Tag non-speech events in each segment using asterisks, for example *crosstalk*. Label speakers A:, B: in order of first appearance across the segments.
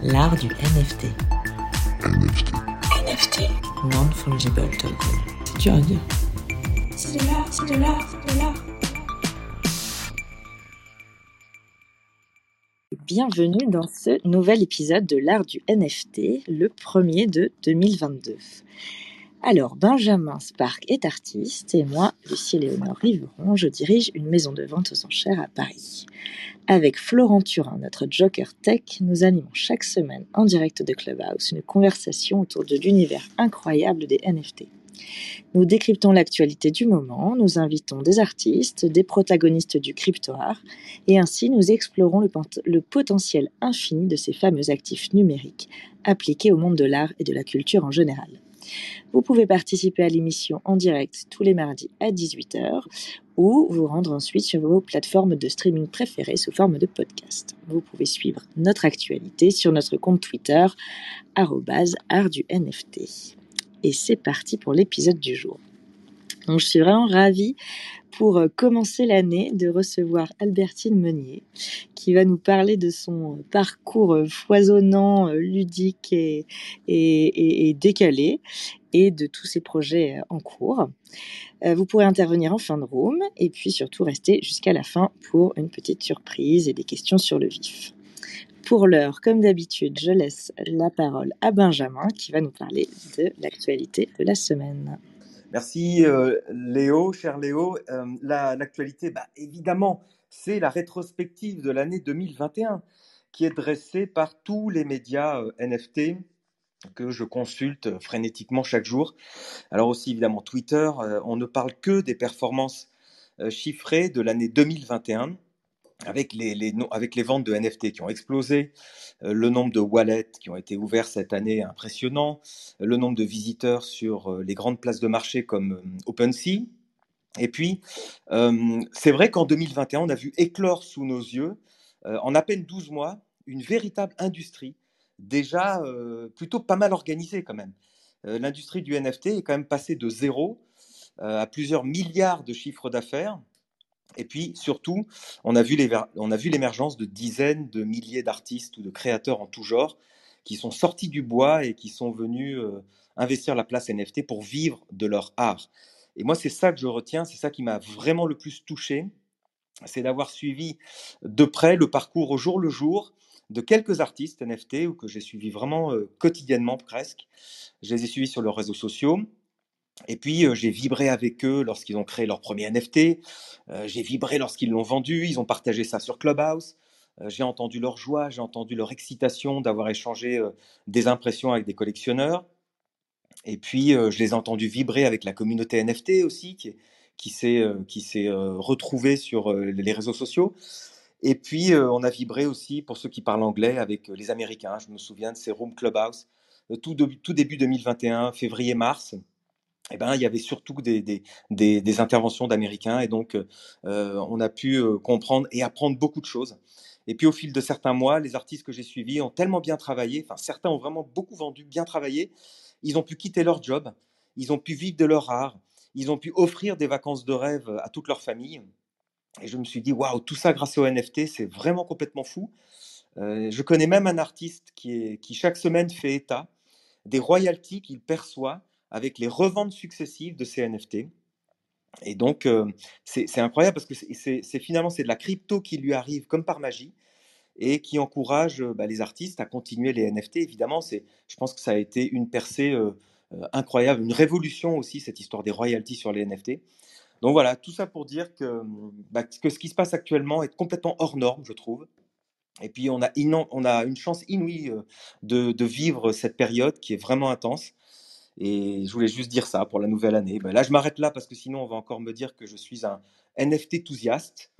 A: L'art du NFT.
B: NFT.
C: NFT.
A: Non-fungible token.
D: C'est dur à dire.
C: C'est de l'art, c'est de l'art, c'est de l'art.
A: Bienvenue dans ce nouvel épisode de l'art du NFT, le premier de 2022. Alors, Benjamin Spark est artiste et moi, Lucie Léonore Riveron, je dirige une maison de vente aux enchères à Paris. Avec Florent Turin, notre Joker Tech, nous animons chaque semaine en direct de Clubhouse une conversation autour de l'univers incroyable des NFT. Nous décryptons l'actualité du moment, nous invitons des artistes, des protagonistes du crypto-art, et ainsi nous explorons le, le, potentiel infini de ces fameux actifs numériques appliqués au monde de l'art et de la culture en général. Vous pouvez participer à l'émission en direct tous les mardis à 18h ou vous rendre ensuite sur vos plateformes de streaming préférées sous forme de podcast. Vous pouvez suivre notre actualité sur notre compte Twitter art du NFT. Et c'est parti pour l'épisode du jour. Je suis vraiment ravie pour euh, commencer l'année de recevoir Albertine Meunier qui va nous parler de son parcours euh, foisonnant, euh, ludique et décalé et de tous ses projets en cours. Vous pourrez intervenir en fin de room et puis surtout rester jusqu'à la fin pour une petite surprise et des questions sur le vif. Pour l'heure, comme d'habitude, je laisse la parole à Benjamin qui va nous parler de l'actualité de la semaine.
E: Merci euh, Léo, cher Léo. Euh, L'actualité, bah, évidemment, c'est la rétrospective de l'année 2021 qui est dressée par tous les médias euh, NFT que je consulte frénétiquement chaque jour. Alors aussi évidemment Twitter, on ne parle que des performances chiffrées de l'année 2021 avec les, avec les ventes de NFT qui ont explosé, euh, le nombre de wallets qui ont été ouverts cette année impressionnant, le nombre de visiteurs sur euh, les grandes places de marché comme euh, OpenSea. Et puis, c'est vrai qu'en 2021, on a vu éclore sous nos yeux, en à peine 12 mois, une véritable industrie, déjà plutôt pas mal organisée quand même. L'industrie du NFT est quand même passée de zéro à plusieurs milliards de chiffres d'affaires et puis surtout, on a vu l'émergence de dizaines de milliers d'artistes ou de créateurs en tout genre qui sont sortis du bois et qui sont venus euh, investir la place NFT pour vivre de leur art. Et moi, c'est ça que je retiens, c'est ça qui m'a vraiment le plus touché, c'est d'avoir suivi de près le parcours au jour le jour de quelques artistes NFT ou que j'ai suivi vraiment euh, quotidiennement presque. Je les ai suivis sur leurs réseaux sociaux, et puis, j'ai vibré avec eux lorsqu'ils ont créé leur premier NFT. J'ai vibré lorsqu'ils l'ont vendu. Ils ont partagé ça sur Clubhouse. J'ai entendu leur joie, j'ai entendu leur excitation d'avoir échangé des impressions avec des collectionneurs. Et puis, je les ai entendus vibrer avec la communauté NFT aussi, qui, s'est retrouvée sur les réseaux sociaux. Et puis, on a vibré aussi, pour ceux qui parlent anglais, avec les Américains. Je me souviens de ces rooms Clubhouse, tout, de, tout début 2021, février-mars eh ben, il y avait surtout des, des, des, interventions d'Américains et donc euh, on a pu euh, comprendre et apprendre beaucoup de choses. Et puis au fil de certains mois, les artistes que j'ai suivis ont tellement bien travaillé, enfin certains ont vraiment beaucoup vendu, bien travaillé, ils ont pu quitter leur job, ils ont pu vivre de leur art, ils ont pu offrir des vacances de rêve à toute leur famille. Et je me suis dit, waouh, tout ça grâce au NFT, c'est vraiment complètement fou. Euh, je connais même un artiste qui, qui chaque semaine fait état des royalties qu'il perçoit avec les reventes successives de ces NFT. Et donc, euh, c'est incroyable parce que c'est finalement c'est de la crypto qui lui arrive comme par magie et qui encourage bah, les artistes à continuer les NFT. Évidemment, c'est, je pense que ça a été une percée euh, euh, incroyable, une révolution aussi cette histoire des royalties sur les NFT. Donc voilà, tout ça pour dire que, bah, que ce qui se passe actuellement est complètement hors norme, je trouve. Et puis on a, une chance inouïe de vivre cette période qui est vraiment intense. Et je voulais juste dire ça pour la nouvelle année. Ben là, je m'arrête là parce que sinon, on va encore me dire que je suis un NFT enthousiaste.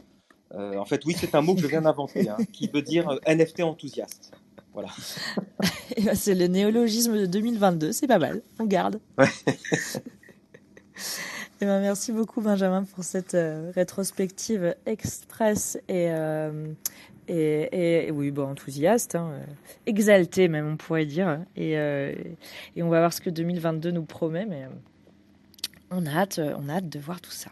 E: Euh, en fait, oui, c'est un mot que je viens d'inventer, hein, qui veut dire euh, NFT enthousiaste. Voilà. *laughs*
A: ben, c'est le néologisme de 2022, c'est pas mal, on garde. Ouais. *laughs* Eh ben, merci beaucoup Benjamin pour cette euh, rétrospective express et, euh, et, oui, bon, enthousiaste, hein, euh, exalté même, on pourrait dire. Et, euh, et, on va voir ce que 2022 nous promet. Mais On a hâte, on a hâte de voir tout ça.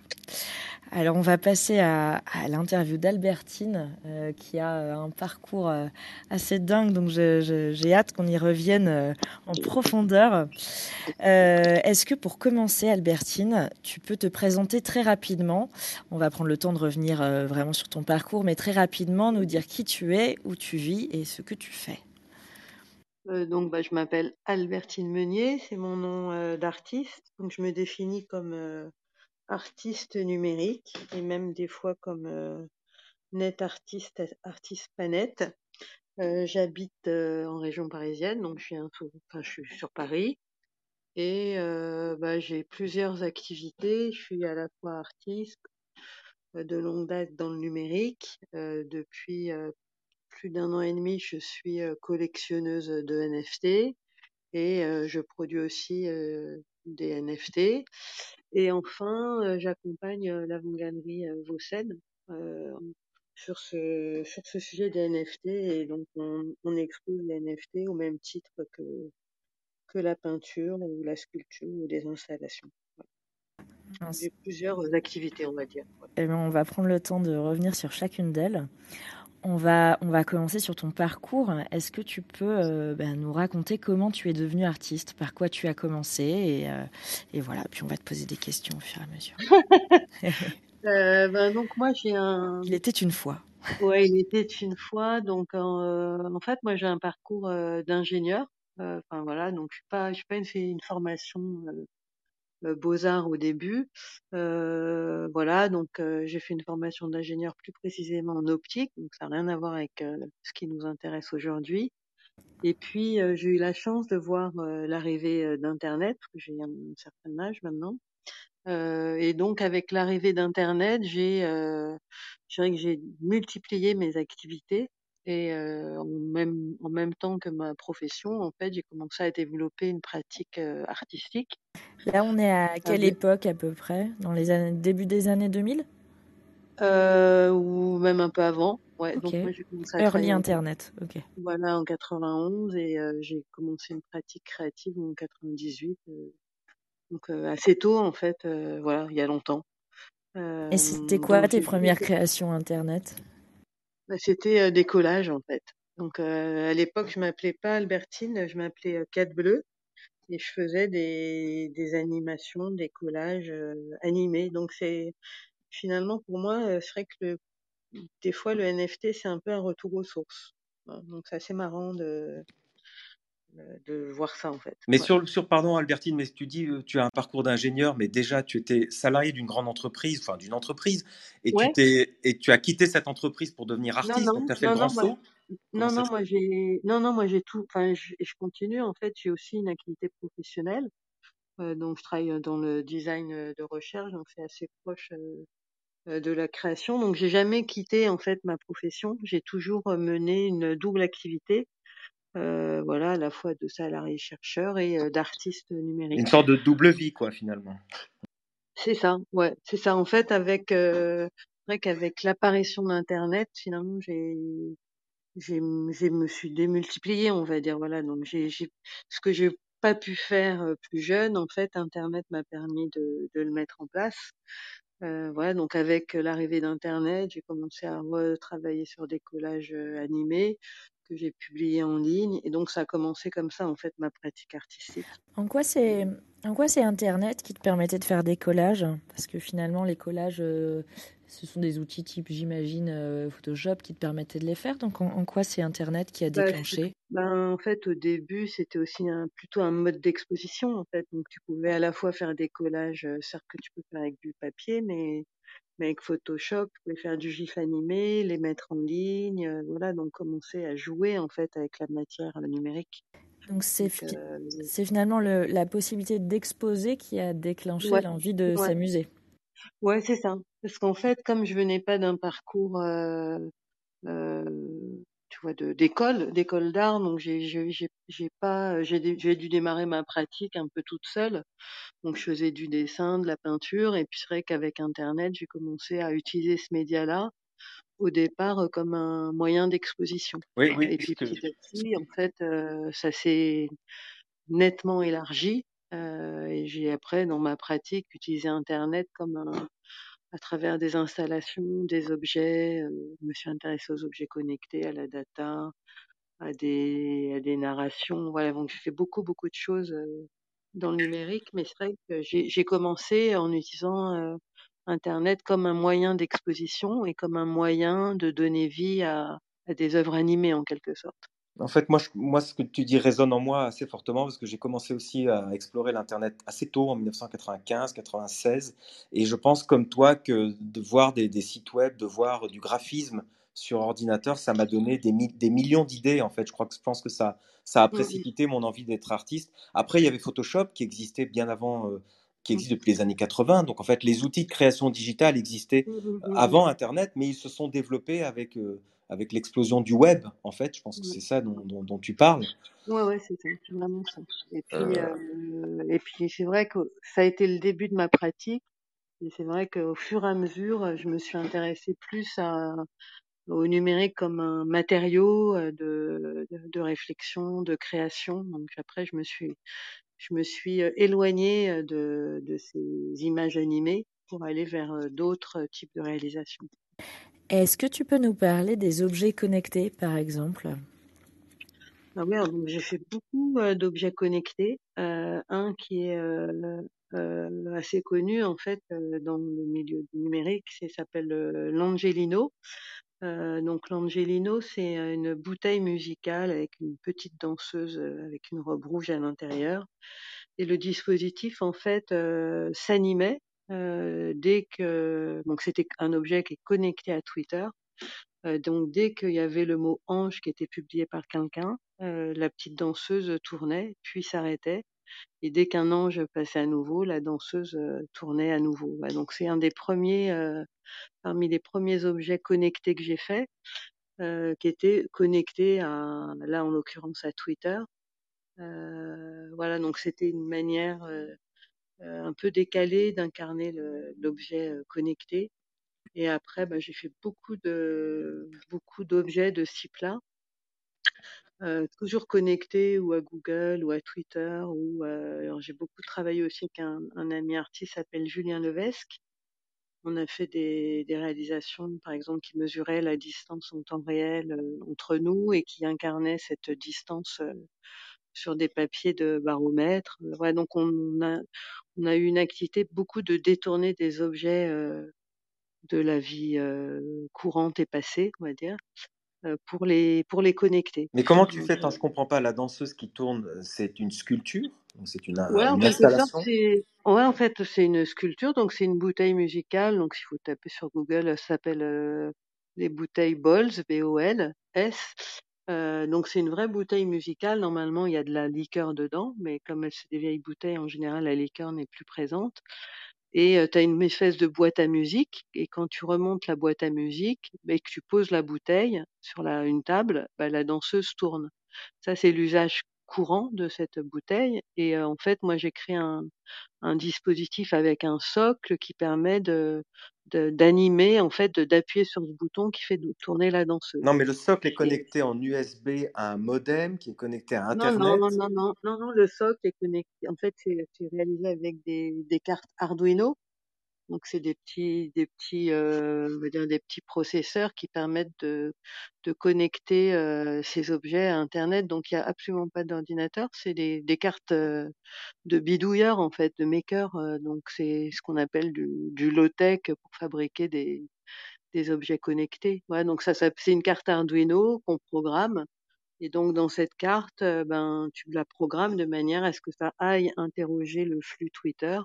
A: Alors, on va passer à, l'interview d'Albertine, euh, qui a euh, un parcours euh, assez dingue, donc j'ai hâte qu'on y revienne en profondeur. Est-ce que pour commencer, Albertine, tu peux te présenter très rapidement? On va prendre le temps de revenir vraiment sur ton parcours, mais très rapidement nous dire qui tu es, où tu vis et ce que tu fais.
D: Donc, bah, je m'appelle Albertine Meunier, c'est mon nom d'artiste. Donc, je me définis comme artiste numérique et même des fois comme euh, net artiste, artiste pas net. Euh, J'habite euh, en région parisienne, donc je suis, un, enfin, je suis sur Paris et bah, j'ai plusieurs activités. Je suis à la fois artiste de longue date dans le numérique. Depuis plus d'un an et demi, je suis collectionneuse de NFT et je produis aussi des NFT. Et enfin, euh, j'accompagne euh, l'avant-galerie euh, Vaucène sur ce sur ce sujet des NFT et donc on, on expose les NFT au même titre que que la peinture ou la sculpture ou des installations. Voilà. J'ai plusieurs activités, on va dire.
A: Eh bien, on va prendre le temps de revenir sur chacune d'elles. On va, on va commencer sur ton parcours. Est-ce que tu peux euh, ben, nous raconter comment tu es devenue artiste, par quoi tu as commencé et, euh, et voilà. Puis on va te poser des questions au fur et à mesure. *laughs*
D: euh, ben, donc moi j'ai un.
A: Il était une fois.
D: Ouais, il était une fois. Donc euh, en fait moi j'ai un parcours euh, d'ingénieur. Euh, Enfin voilà, donc je suis pas, je suis pas une, formation euh, beaux-arts au début. Euh, voilà, donc euh, j'ai fait une formation d'ingénieur plus précisément en optique, donc ça n'a rien à voir avec euh, ce qui nous intéresse aujourd'hui. Et puis euh, j'ai eu la chance de voir euh, l'arrivée euh, d'Internet, j'ai un, certain âge maintenant. Euh, et donc avec l'arrivée d'Internet, j'ai, euh, je que j'ai multiplié mes activités. Et euh, en même en même temps que ma profession, en fait, j'ai commencé à développer une pratique euh, artistique.
A: Là, on est à quelle époque à peu près? Dans les années, début des années 2000
D: Euh, ou même un peu avant. Ouais,
A: Ok.
D: donc moi j'ai commencé à
A: Early
D: en,
A: Internet. Ok.
D: voilà, en 91 et j'ai commencé une pratique créative en 98. euh, donc assez tôt en fait, voilà, il y a longtemps.
A: Et c'était quoi tes premières créations Internet?
D: Bah, c'était euh, des collages en fait. Donc euh, à l'époque je m'appelais pas Albertine, je m'appelais euh, Cat Bleu et je faisais des, des animations, des collages euh, animés. Donc c'est finalement pour moi, euh, c'est vrai que le des fois le NFT c'est un peu un retour aux sources. Voilà, Donc c'est assez marrant de, de voir ça en fait.
E: Mais
D: Ouais.
E: sur, sur, pardon Albertine, mais tu dis euh, tu as un parcours d'ingénieur, mais déjà tu étais salarié d'une grande entreprise, enfin d'une entreprise, et,
D: Ouais.
E: tu t'es, et tu as quitté cette entreprise pour devenir
D: Non,
E: artiste,
D: non,
E: donc tu as fait
D: non,
E: le grand
D: non,
E: saut
D: non, non, moi j'ai, non, non, moi j'ai tout, enfin, je, et je continue en fait, j'ai aussi une activité professionnelle, euh, donc je travaille dans le design euh, de recherche, donc c'est assez proche euh, euh, de la création, donc j'ai jamais quitté en fait ma profession, j'ai toujours euh, mené une double activité, euh, voilà, à la fois de salarié chercheur et euh, d'artiste numérique.
E: Une sorte de double vie, quoi, finalement.
D: C'est ça, ouais, c'est ça. En fait, avec, euh, vrai qu'avec l'apparition d'Internet, finalement, j'ai, j'ai, j'ai me suis démultipliée, on va dire, voilà. Donc, j'ai, j'ai, ce que j'ai pas pu faire euh, plus jeune, en fait, Internet m'a permis de, de le mettre en place. Euh, voilà, donc avec l'arrivée d'Internet, j'ai commencé à retravailler sur des collages euh, animés que j'ai publiés en ligne, et donc ça a commencé comme ça, en fait, ma pratique artistique.
A: En quoi c'est en quoi c'est Internet qui te permettait de faire des collages? Parce que finalement, les collages, euh, ce sont des outils type, j'imagine, euh, Photoshop qui te permettaient de les faire. Donc, en, en quoi c'est Internet qui a
D: Bah,
A: déclenché?
D: Ben, en fait, au début, c'était aussi un, plutôt un mode d'exposition, en fait. Donc, tu pouvais à la fois faire des collages, euh, certes que tu peux faire avec du papier, mais, mais avec Photoshop, pouvais faire du GIF animé, les mettre en ligne, euh, voilà. Donc, commencer à jouer, en fait, avec la matière numérique.
A: Donc, c'est
D: euh,
A: finalement le- la possibilité d'exposer qui a déclenché
D: ouais,
A: l'envie de s'amuser.
D: ouais, c'est ça. Parce qu'en fait, comme je venais pas d'un parcours, euh, tu vois, de d'école, d'école d'art, donc j'ai, j'ai, pas, j'ai, dû démarrer ma pratique un peu toute seule. Donc je faisais du dessin, de la peinture, et puis c'est vrai qu'avec Internet, j'ai commencé à utiliser ce média-là au départ euh, comme un moyen d'exposition.
E: Oui, oui,
D: Et puis petit à petit, en fait, euh, ça s'est nettement élargi. Euh, et j'ai après, dans ma pratique, utilisé Internet comme un, à travers des installations, des objets. euh, je me suis intéressée aux objets connectés, à la data, à des, à des narrations. Voilà, donc j'ai fait beaucoup, beaucoup de choses euh, dans le numérique, mais c'est vrai que j'ai commencé en utilisant euh, Internet comme un moyen d'exposition et comme un moyen de donner vie à, à des œuvres animées en quelque sorte.
E: En fait, moi, je- moi, ce que tu dis résonne en moi assez fortement parce que j'ai commencé aussi à explorer l'Internet assez tôt, en 1995-96. Et je pense, comme toi, que de voir des, des sites web, de voir du graphisme sur ordinateur, ça m'a donné des, mi- des millions d'idées. En fait, je crois que je pense que ça, ça a
D: Mm, mm,
E: précipité mon envie d'être artiste. Après, il y avait Photoshop qui existait bien avant, euh, qui
D: mm,
E: existe depuis les années 80. Donc, en fait, les outils de création digitale existaient avant Internet, mais ils se sont développés avec, euh, avec l'explosion du web, en fait. Je pense que c'est ça dont, dont- dont tu parles.
D: Ouais, ouais, c'est ça, c'est vraiment ça. Et puis,
E: Euh,
D: euh, et puis c'est vrai que ça a été le début de ma pratique. Et c'est vrai qu'au fur et à mesure, je me suis intéressée plus à, au numérique comme un matériau euh, de, de, de réflexion, de création. Donc après, je me suis, je me suis euh, éloignée de, de ces images animées pour aller vers d'autres types de réalisations.
A: Est-ce que tu peux nous parler des objets connectés, par exemple?
D: Ah donc j'ai fait beaucoup euh, d'objets connectés. Euh, un qui est euh, assez connu en fait dans le milieu du numérique, c'est s'appelle l'Angelino. Donc l'Angelino, c'est une bouteille musicale avec une petite danseuse avec une robe rouge à l'intérieur. Et le dispositif en fait s'animait euh, dès que donc c'était un objet qui est connecté à Twitter. Euh, donc dès qu'il y avait le mot ange qui était publié par quelqu'un, euh, la petite danseuse tournait puis s'arrêtait. Et dès qu'un ange passait à nouveau, la danseuse tournait à nouveau. Donc c'est un des premiers, parmi les premiers objets connectés que j'ai fait, qui était connecté à, là en l'occurrence à Twitter. Voilà, donc c'était une manière un peu décalée d'incarner l'objet euh, connecté. Et après, bah, j'ai fait beaucoup de beaucoup d'objets de type-là, euh, toujours connectés ou à Google ou à Twitter. Ou euh, j'ai beaucoup travaillé aussi avec un, ami artiste s'appelle Julien Levesque. On a fait des, réalisations, par exemple, qui mesuraient la distance en temps réel euh, entre nous et qui incarnaient cette distance euh, sur des papiers de baromètre. Euh, Ouais, donc on a on a eu une activité beaucoup de détourner des objets euh, de la vie euh, courante et passée, on va dire, euh, pour les pour les connecter.
E: mais comment tu fais? Attends, je comprends pas. La danseuse qui tourne, c'est une sculpture? Donc c'est une,
D: ouais,
E: une
D: sorte,
E: installation?
D: ouais, en fait, c'est une sculpture, donc c'est une bouteille musicale. Donc, s'il faut taper sur Google, ça s'appelle euh, les bouteilles Bols, B-O-L-S. Euh, donc, c'est une vraie bouteille musicale. Normalement, il y a de la liqueur dedans, mais comme c'est des vieilles bouteilles, en général, la liqueur n'est plus présente. Et tu as une espèce de boîte à musique. Et quand tu remontes la boîte à musique et que tu poses la bouteille sur la, une table, bah, la danseuse tourne. Ça, c'est l'usage courant de cette bouteille. Et en fait, moi, j'ai créé un, un dispositif avec un socle qui permet de d'animer, en fait, d'appuyer sur ce bouton qui fait tourner la danseuse.
E: Non, mais le socle est
D: Et
E: connecté en USB à un modem qui est connecté à
D: non, non,
E: Internet.
D: non, non, non, non, non, le socle est connecté. En fait, c'est c'est réalisé avec des, des cartes Arduino. Donc c'est des petits, des petits, euh, on va dire des petits processeurs qui permettent de, de connecter euh, ces objets à Internet. Donc il y a absolument pas d'ordinateur, c'est des, des cartes euh, de bidouilleurs en fait, de makers. euh, donc c'est ce qu'on appelle du, du low tech pour fabriquer des, des objets connectés. Donc ça, ça c'est une carte Arduino qu'on programme. Et donc dans cette carte, euh, ben tu la programmes de manière à ce que ça aille interroger le flux Twitter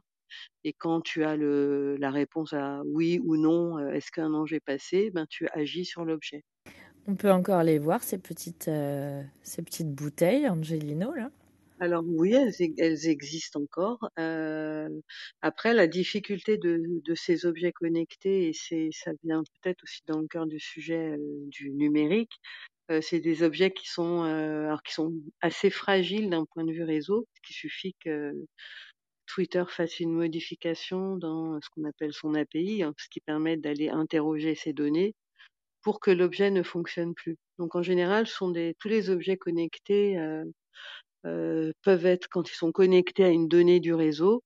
D: et quand tu as le, la réponse à oui ou non, euh, est-ce qu'un ange est passé, ben tu agis sur l'objet.
A: On peut encore les voir, ces petites, euh, ces petites bouteilles Angelino, là
D: Alors oui, elles, e- elles existent encore. Euh, après, la difficulté de, de ces objets connectés, et c'est ça vient peut-être aussi dans le cœur du sujet euh, du numérique, euh, c'est des objets qui sont, alors qui sont assez fragiles d'un point de vue réseau, parce qu'il suffit que Twitter fasse une modification dans ce qu'on appelle son API, hein, ce qui permet d'aller interroger ces données pour que l'objet ne fonctionne plus. Donc en général, tous les objets connectés euh, euh, peuvent être quand ils sont connectés à une donnée du réseau,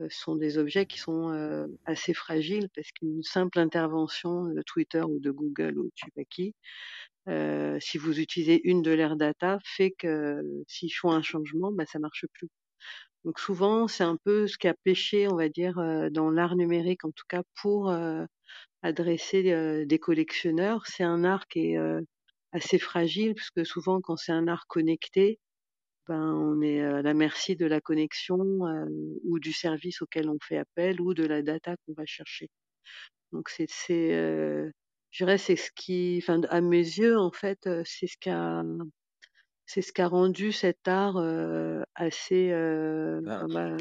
D: euh, sont des objets qui sont assez fragiles parce qu'une simple intervention de Twitter ou de Google ou de je si vous utilisez une de leurs data, fait que s'ils font un changement, bah, ça marche plus. Donc souvent, c'est un peu ce qui a pêché, on va dire, euh, dans l'art numérique, en tout cas pour euh, adresser euh, des collectionneurs. C'est un art qui est assez fragile, parce que souvent, quand c'est un art connecté, ben, on est à la merci de la connexion ou du service auquel on fait appel ou de la data qu'on va chercher. Donc c'est, je dirais, c'est ce qui, à mes yeux, en fait, c'est ce qui c'est ce qui a rendu cet art euh, assez, euh,
E: Ben,
D: enfin,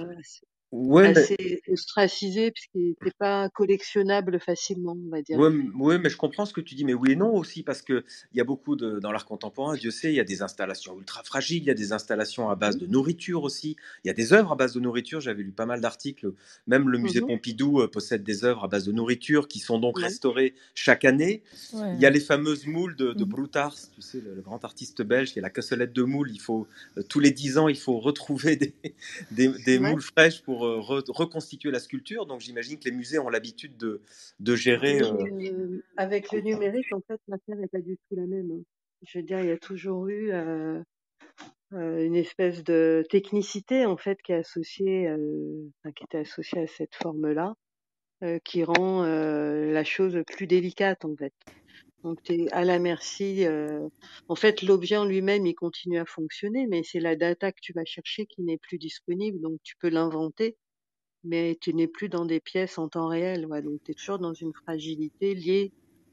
D: assez,
E: mais,
D: ostracisé puisqu'il n'était pas collectionnable facilement, on va dire.
E: ouais, mais je comprends ce que tu dis, mais oui et non aussi, parce que il y a beaucoup de, dans l'art contemporain, Dieu sait, il y a des installations ultra fragiles, il y a des installations à base de nourriture aussi, il y a des œuvres à base de nourriture, j'avais lu pas mal d'articles, même le musée
D: Mhm.
E: Pompidou euh, possède des œuvres à base de nourriture qui sont donc
D: Ouais.
E: restaurées chaque année.
A: Ouais.
E: Il y a les fameuses moules de, de. Broutars, tu sais, le, le grand artiste belge qui a la cassolette de moules. Il faut, euh, tous les dix ans, il faut *laughs* retrouver des, des, des
D: Ouais.
E: moules fraîches pour re- reconstituer la sculpture. Donc j'imagine que les musées ont l'habitude de, de gérer. Euh,
D: euh, avec le numérique, en fait, l'affaire n'est pas du tout la même. hein. Je veux dire, il y a toujours eu euh, euh, une espèce de technicité, en fait, qui est associée, euh, enfin, qui était associée à cette forme-là, euh, qui rend euh, la chose plus délicate, en fait. Donc, tu es à la merci. euh, En fait, l'objet en lui-même, il continue à fonctionner, mais c'est la data que tu vas chercher qui n'est plus disponible. Donc, tu peux l'inventer, mais tu n'es plus dans des pièces en temps réel. Ouais. Donc, tu es toujours dans une fragilité liée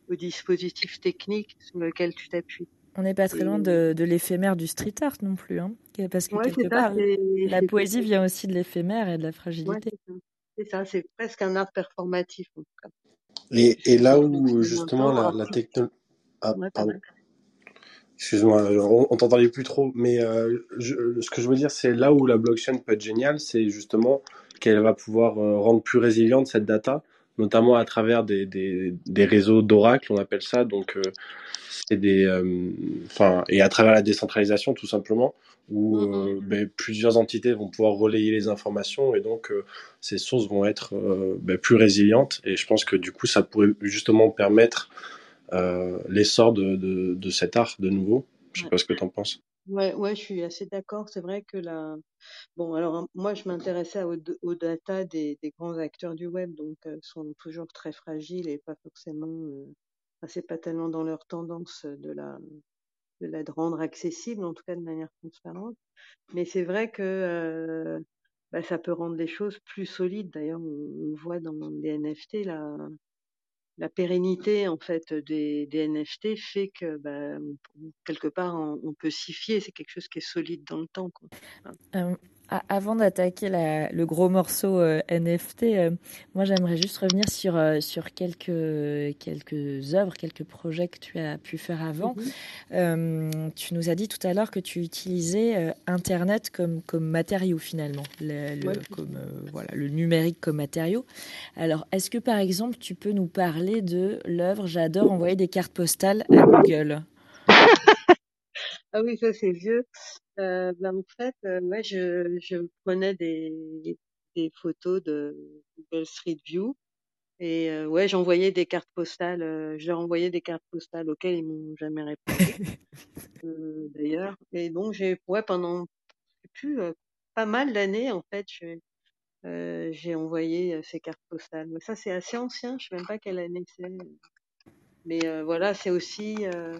D: au dispositif technique sur lequel tu t'appuies.
A: On n'est pas très loin de, de l'éphémère du street art non plus, hein, parce que
D: ouais,
A: quelque
D: ça.
A: part, la poésie vient aussi de l'éphémère et de la fragilité.
D: C'est ça. C'est presque un art performatif, en tout cas.
F: Et, et là où justement la, la technologie... Ah, pardon. Excuse-moi, on, on t'entendait plus trop, mais euh, je- ce que je veux dire, c'est là où la blockchain peut être géniale, c'est justement qu'elle va pouvoir euh, rendre plus résiliente cette data, notamment à travers des, des, des réseaux d'oracle, on appelle ça. Donc, euh, c'est des, euh, enfin, et à travers la décentralisation, tout simplement, où
D: Mm, mm.
F: euh, ben, plusieurs entités vont pouvoir relayer les informations et donc euh, ces sources vont être ben, plus résilientes. Et je pense que du coup, ça pourrait justement permettre l'essor de, de, de cet art de nouveau. Je sais pas ce que tu en penses.
D: Ouais, ouais, je suis assez d'accord. C'est vrai que la, bon, alors hein, moi, je m'intéressais aux, aux data des, des grands acteurs du web, donc euh, sont toujours très fragiles et pas forcément, euh, c'est pas tellement dans leur tendance de la, de la rendre accessible, en tout cas de manière transparente. Mais c'est vrai que euh, bah, ça peut rendre les choses plus solides. D'ailleurs, on, on voit dans les NFT la, la pérennité en fait des, NFT fait que bah, quelque part on, peut s'y fier. C'est quelque chose qui est solide dans le temps.
A: Euh, avant d'attaquer le gros morceau euh, NFT, euh, moi j'aimerais juste revenir sur, euh, sur quelques, quelques œuvres, quelques projets que tu as pu faire avant.
D: Mhm.
A: Tu nous as dit tout à l'heure que tu utilisais Internet comme, comme matériau finalement, le, le-
D: Ouais, c'est
A: comme, voilà, le numérique comme matériau. Alors, est-ce que par exemple tu peux nous parler de l'œuvre J'adore envoyer des cartes postales à Google?
D: Ah oui, ça c'est vieux. Euh, ben, en fait, euh, ouais, je, je prenais des, des photos de Google Street View et euh, ouais, j'envoyais des cartes postales. euh, je leur envoyais des cartes postales auxquelles ils m'ont jamais répondu *laughs* euh, d'ailleurs. Et donc j'ai, ouais, pendant je sais plus euh, pas mal d'années en fait, euh, j'ai envoyé euh, ces cartes postales. Mais ça c'est assez ancien, je sais même pas quelle année c'est. Mais euh, voilà, c'est aussi euh,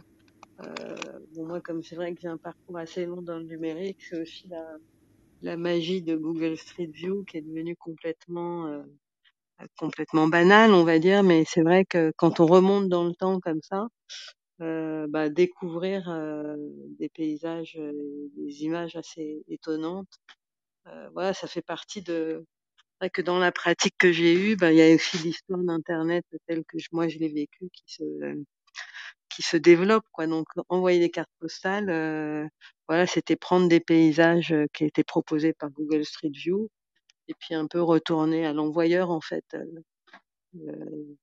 D: bon moi comme c'est vrai que j'ai un parcours assez long dans le numérique, c'est aussi la la magie de Google Street View qui est devenue complètement euh, complètement banale, on va dire, mais c'est vrai que quand on remonte dans le temps comme ça, euh, bah, découvrir euh, des paysages, euh, des images assez étonnantes, euh, voilà, ça fait partie de. C'est vrai que dans la pratique que j'ai eue, bah, il y a aussi l'histoire d'Internet telle que je- moi je l'ai vécue qui se qui se développe, quoi. Donc envoyer des cartes postales, euh, voilà, c'était prendre des paysages euh, qui étaient proposés par Google Street View et puis un peu retourner à l'envoyeur en fait. euh,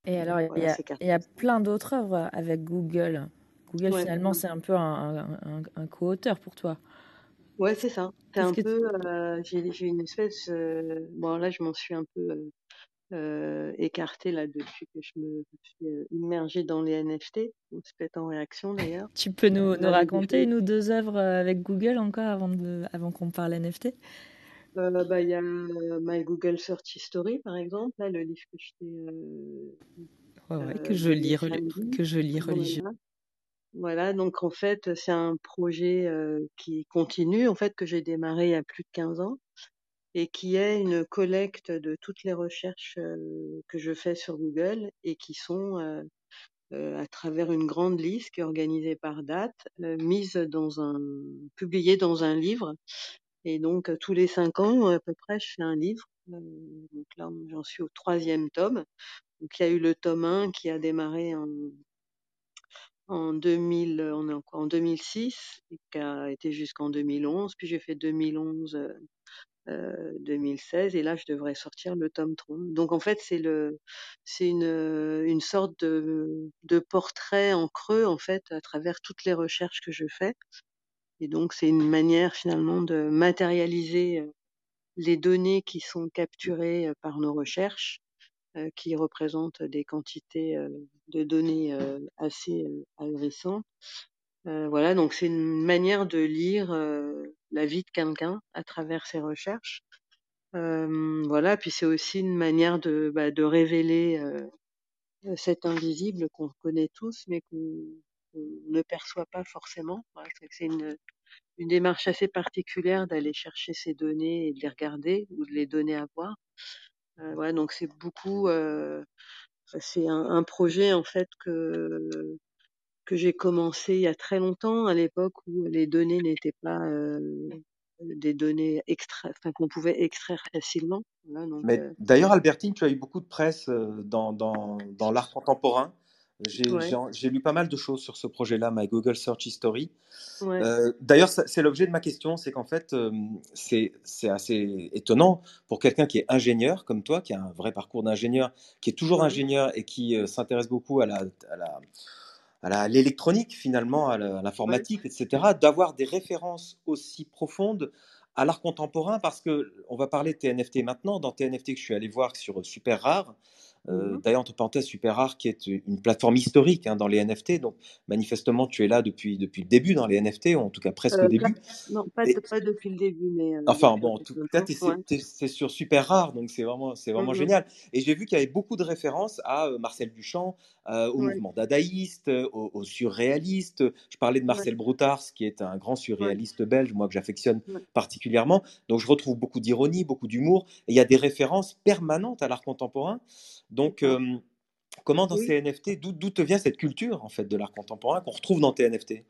A: Et alors, il y
D: voilà
A: y a plein d'autres œuvres avec Google. Google,
D: Ouais,
A: finalement,
D: ouais.
A: c'est un peu un, un- un- un co-auteur pour toi.
D: Ouais, c'est ça. C'est un peu, j'ai une espèce, bon là je m'en suis un peu euh, euh, écartée là depuis que je me suis euh, immergée dans les NFT. On se pète en réaction d'ailleurs.
A: tu peux nous,
D: On
A: nous raconter une ou deux œuvres euh, avec Google encore avant, de, avant qu'on parle NFT
D: Euh, bah, il y a euh, My Google Search History par exemple, là le livre que je t'ai euh,
A: Ouais, ouais,
D: euh,
A: que je lis, que je lis religieusement.
D: Voilà. Voilà, donc en fait c'est un projet euh, qui continue en fait que j'ai démarré il y a plus de 15 ans et qui est une collecte de toutes les recherches euh, que je fais sur Google et qui sont euh, euh, à travers une grande liste qui est organisée par date, mise dans un, publiée dans un livre. Et donc tous les cinq ans à peu près, je fais un livre. Donc là, j'en suis au troisième tome. Donc il y a eu le tome 1 qui a démarré en en 2000, euh, on est en 2006 et qui a été jusqu'en 2011. Puis j'ai fait 2011, euh, euh, 2016 et là je devrais sortir le tome 3. Donc en fait c'est une, sorte de, portrait en creux en fait à travers toutes les recherches que je fais. Et donc c'est une manière finalement de matérialiser euh, les données qui sont capturées euh, par nos recherches, qui représentent des quantités de données assez ahurissantes. Euh, voilà, donc c'est une manière de lire euh, la vie de quelqu'un à travers ses recherches. Euh, voilà, puis c'est aussi une manière de, bah, de révéler euh, cet invisible qu'on connaît tous, mais qu'on ne perçoit pas forcément. C'est une, une démarche assez particulière d'aller chercher ces données et de les regarder ou de les donner à voir. Euh, voilà, donc c'est beaucoup, euh, c'est un projet en fait que que j'ai commencé il y a très longtemps, à l'époque où les données n'étaient pas euh, des données extra, qu'on pouvait extraire facilement. Voilà, donc
E: Mais
D: euh,
E: d'ailleurs, Albertine, tu as eu beaucoup de presse euh, dans, dans, dans l'art contemporain. J'ai
D: ouais,
E: lu pas mal de choses sur ce projet-là, My Google Search History.
D: ouais,
E: Euh, D'ailleurs, c'est l'objet de ma question, c'est qu'en fait, euh, c'est c'est assez étonnant pour quelqu'un qui est ingénieur comme toi, qui a un vrai parcours d'ingénieur, qui est toujours ingénieur et qui euh, s'intéresse beaucoup à la, à la, à l'électronique finalement, à l'informatique, etc., d'avoir des références aussi profondes à l'art contemporain, parce que on va parler de TNFT maintenant. Dans TNFT que je suis allé voir sur Super Rare, euh,
D: mhm,
E: d'ailleurs entre parenthèses Super Rare qui est une plateforme historique hein, dans les NFT, donc manifestement tu es là depuis depuis le début dans les NFT, ou en tout cas presque au
D: Euh, pla-
E: début.
D: non, pas,
E: Et-
D: de- pas depuis le début, mais euh,
E: Enfin bon, en tout cas,
D: Ouais,
E: c'est sur Super Rare, donc c'est vraiment, vraiment
D: mhm,
E: génial. Et j'ai vu qu'il y avait beaucoup de références à euh, Marcel Duchamp, au
D: ouais,
E: mouvement dadaïste, au, au surréaliste. Je parlais de
D: ouais,
E: Marcel Broutars, qui est un grand
D: ouais,
E: surréaliste belge, moi que j'affectionne
D: ouais,
E: particulièrement. Donc je retrouve beaucoup d'ironie, beaucoup d'humour, et il y a des références permanentes à l'art contemporain. Donc euh, comment dans
D: Oui.
E: ces NFT, d'où te vient cette culture en fait de l'art contemporain qu'on retrouve dans tes NFT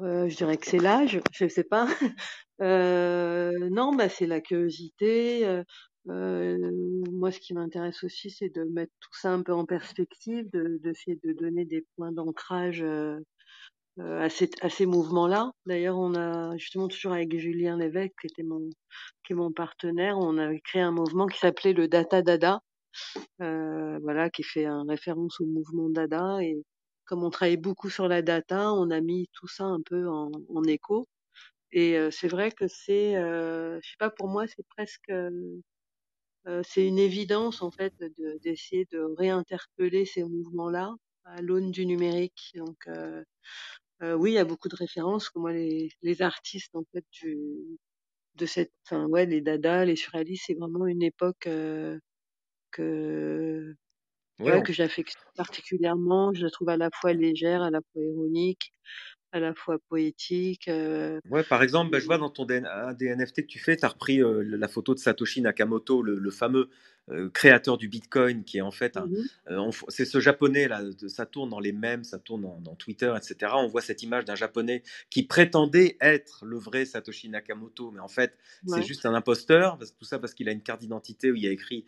D: Euh, je dirais que c'est l'âge, je sais pas. *laughs* Euh, non, bah c'est la curiosité. moi, ce qui m'intéresse aussi, c'est de mettre tout ça un peu en perspective, de de donner des points d'ancrage à, ces, à ces mouvements-là. D'ailleurs, on a justement toujours avec Julien Lévesque, qui était mon qui est mon partenaire, on avait créé un mouvement qui s'appelait le Data Dada, voilà, qui fait référence au mouvement Dada. Et comme on travaille beaucoup sur la data, on a mis tout ça un peu en, écho. Et euh, c'est vrai que c'est, euh, je sais pas, pour moi, c'est presque, euh, euh, c'est une évidence en fait de- d'essayer de réinterpeller ces mouvements-là à l'aune du numérique. Donc euh, euh, oui, il y a beaucoup de références. Moi, les, artistes en de cette, enfin ouais, les Dada, les surréalistes, c'est vraiment une époque euh, que ouais, que j'affectionne particulièrement. Je la trouve à la fois légère, à la fois ironique, à la fois poétique. euh,
E: Ouais, par exemple, bah, je vois dans ton DN un des NFT que tu fais, tu as repris euh, la photo de Satoshi Nakamoto, le, le fameux euh, créateur du Bitcoin, qui est en fait f- c'est ce japonais là, de- ça tourne dans les mèmes, ça tourne dans, dans Twitter, etc. On voit cette image d'un japonais qui prétendait être le vrai Satoshi Nakamoto, mais en fait, c'est juste un imposteur, tout ça parce qu'il a une carte d'identité où il y a écrit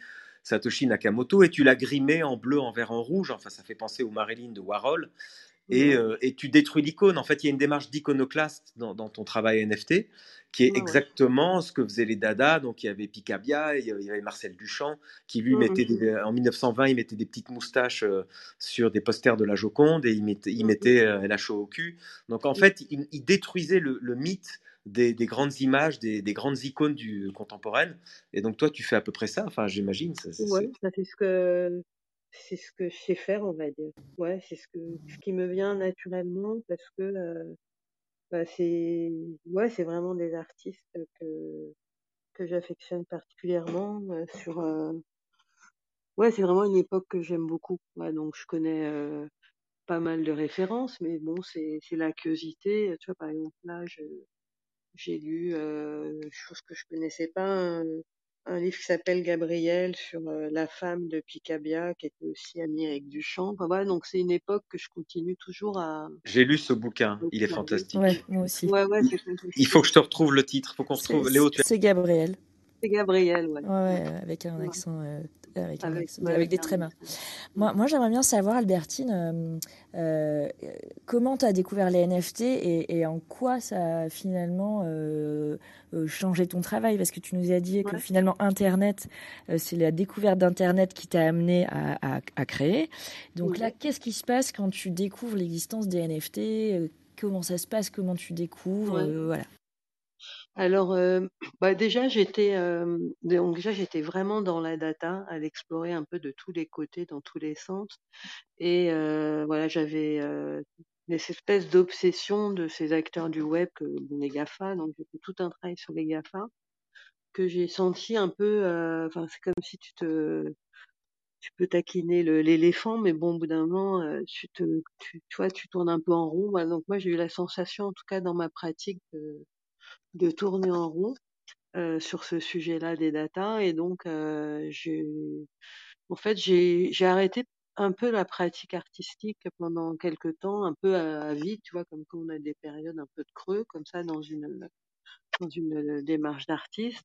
E: Satoshi Nakamoto, et tu l'as grimé en bleu, en vert, en rouge. Enfin, ça fait penser au Marilyn de Warhol. et, euh, et tu détruis l'icône. En fait, il y a une démarche d'iconoclaste dans, dans ton travail NFT qui est
D: ouais.
E: exactement ce que faisaient les Dada. Donc, il y avait Picabia, il y avait Marcel Duchamp, qui lui mettait des- en 1920, il mettait des petites moustaches euh, sur des posters de la Joconde et il mettait, il mettait euh, la show au cul. Donc, en fait, il, il détruisait le, le mythe des, des grandes images, des, des grandes icônes du contemporaine. Et donc, toi, tu fais à peu près ça. Enfin, j'imagine. c'est-
D: ça c'est ce que c'est ce que je sais faire, on va dire. Ouais, c'est ce que ce qui me vient naturellement parce que euh, bah, c'est ouais, c'est vraiment des artistes que que j'affectionne particulièrement euh, sur euh, ouais, c'est vraiment une époque que j'aime beaucoup. Ouais, donc je connais pas mal de références, mais bon, c'est c'est la curiosité. Tu vois, par exemple là, je j'ai lu euh, chose que je connaissais pas un, un livre qui s'appelle Gabriel sur euh, la femme de Picabia qui était aussi amie avec Duchamp. Enfin, voilà, donc c'est une époque que je continue toujours à
E: J'ai lu ce bouquin. Il est fantastique.
A: Ouais, moi aussi.
D: Ouais, ouais, c'est
E: Il faut que je te retrouve le titre. Il faut qu'on
A: C'est
E: retrouve. Léo,
A: c'est Gabriel.
D: C'est Gabriel, ouais.
A: Ouais, ouais, avec un
D: Ouais.
A: accent, euh, avec, un
D: Avec,
A: des trémas. Moi, moi j'aimerais bien savoir, Albertine, euh, euh, comment tu as découvert les NFT et, et en quoi ça a finalement euh, euh, changé ton travail? Parce que tu nous as dit que
D: Ouais.
A: finalement, Internet, euh, c'est la découverte d'Internet qui t'a amené à, à- à créer. Donc là, qu'est-ce qui se passe quand tu découvres l'existence des NFT Euh, Comment ça se passe? Comment tu découvres?
D: Ouais.
A: Euh, Voilà.
D: Alors, euh, *clears throat* bah déjà, j'étais euh, donc déjà j'étais vraiment dans la data, à l'explorer un peu de tous les côtés, dans tous les sens. Et euh, voilà, j'avais des espèces d'obsession de ces acteurs du web, que, les GAFA, donc j'ai fait tout un travail sur les GAFA, que j'ai senti un peu, enfin c'est comme si tu te, tu peux taquiner l'éléphant, mais bon, au bout d'un moment, tu te, tu, tu tu tournes un peu en rond. Donc moi j'ai eu la sensation, en tout cas dans ma pratique, de, de tourner en rond euh, sur ce sujet-là des data, et donc euh, en fait, j'ai arrêté un peu la pratique artistique pendant quelques temps, un peu à, vide, tu vois, comme quand on a des périodes un peu de creux, comme ça, dans une dans une euh, démarche d'artiste.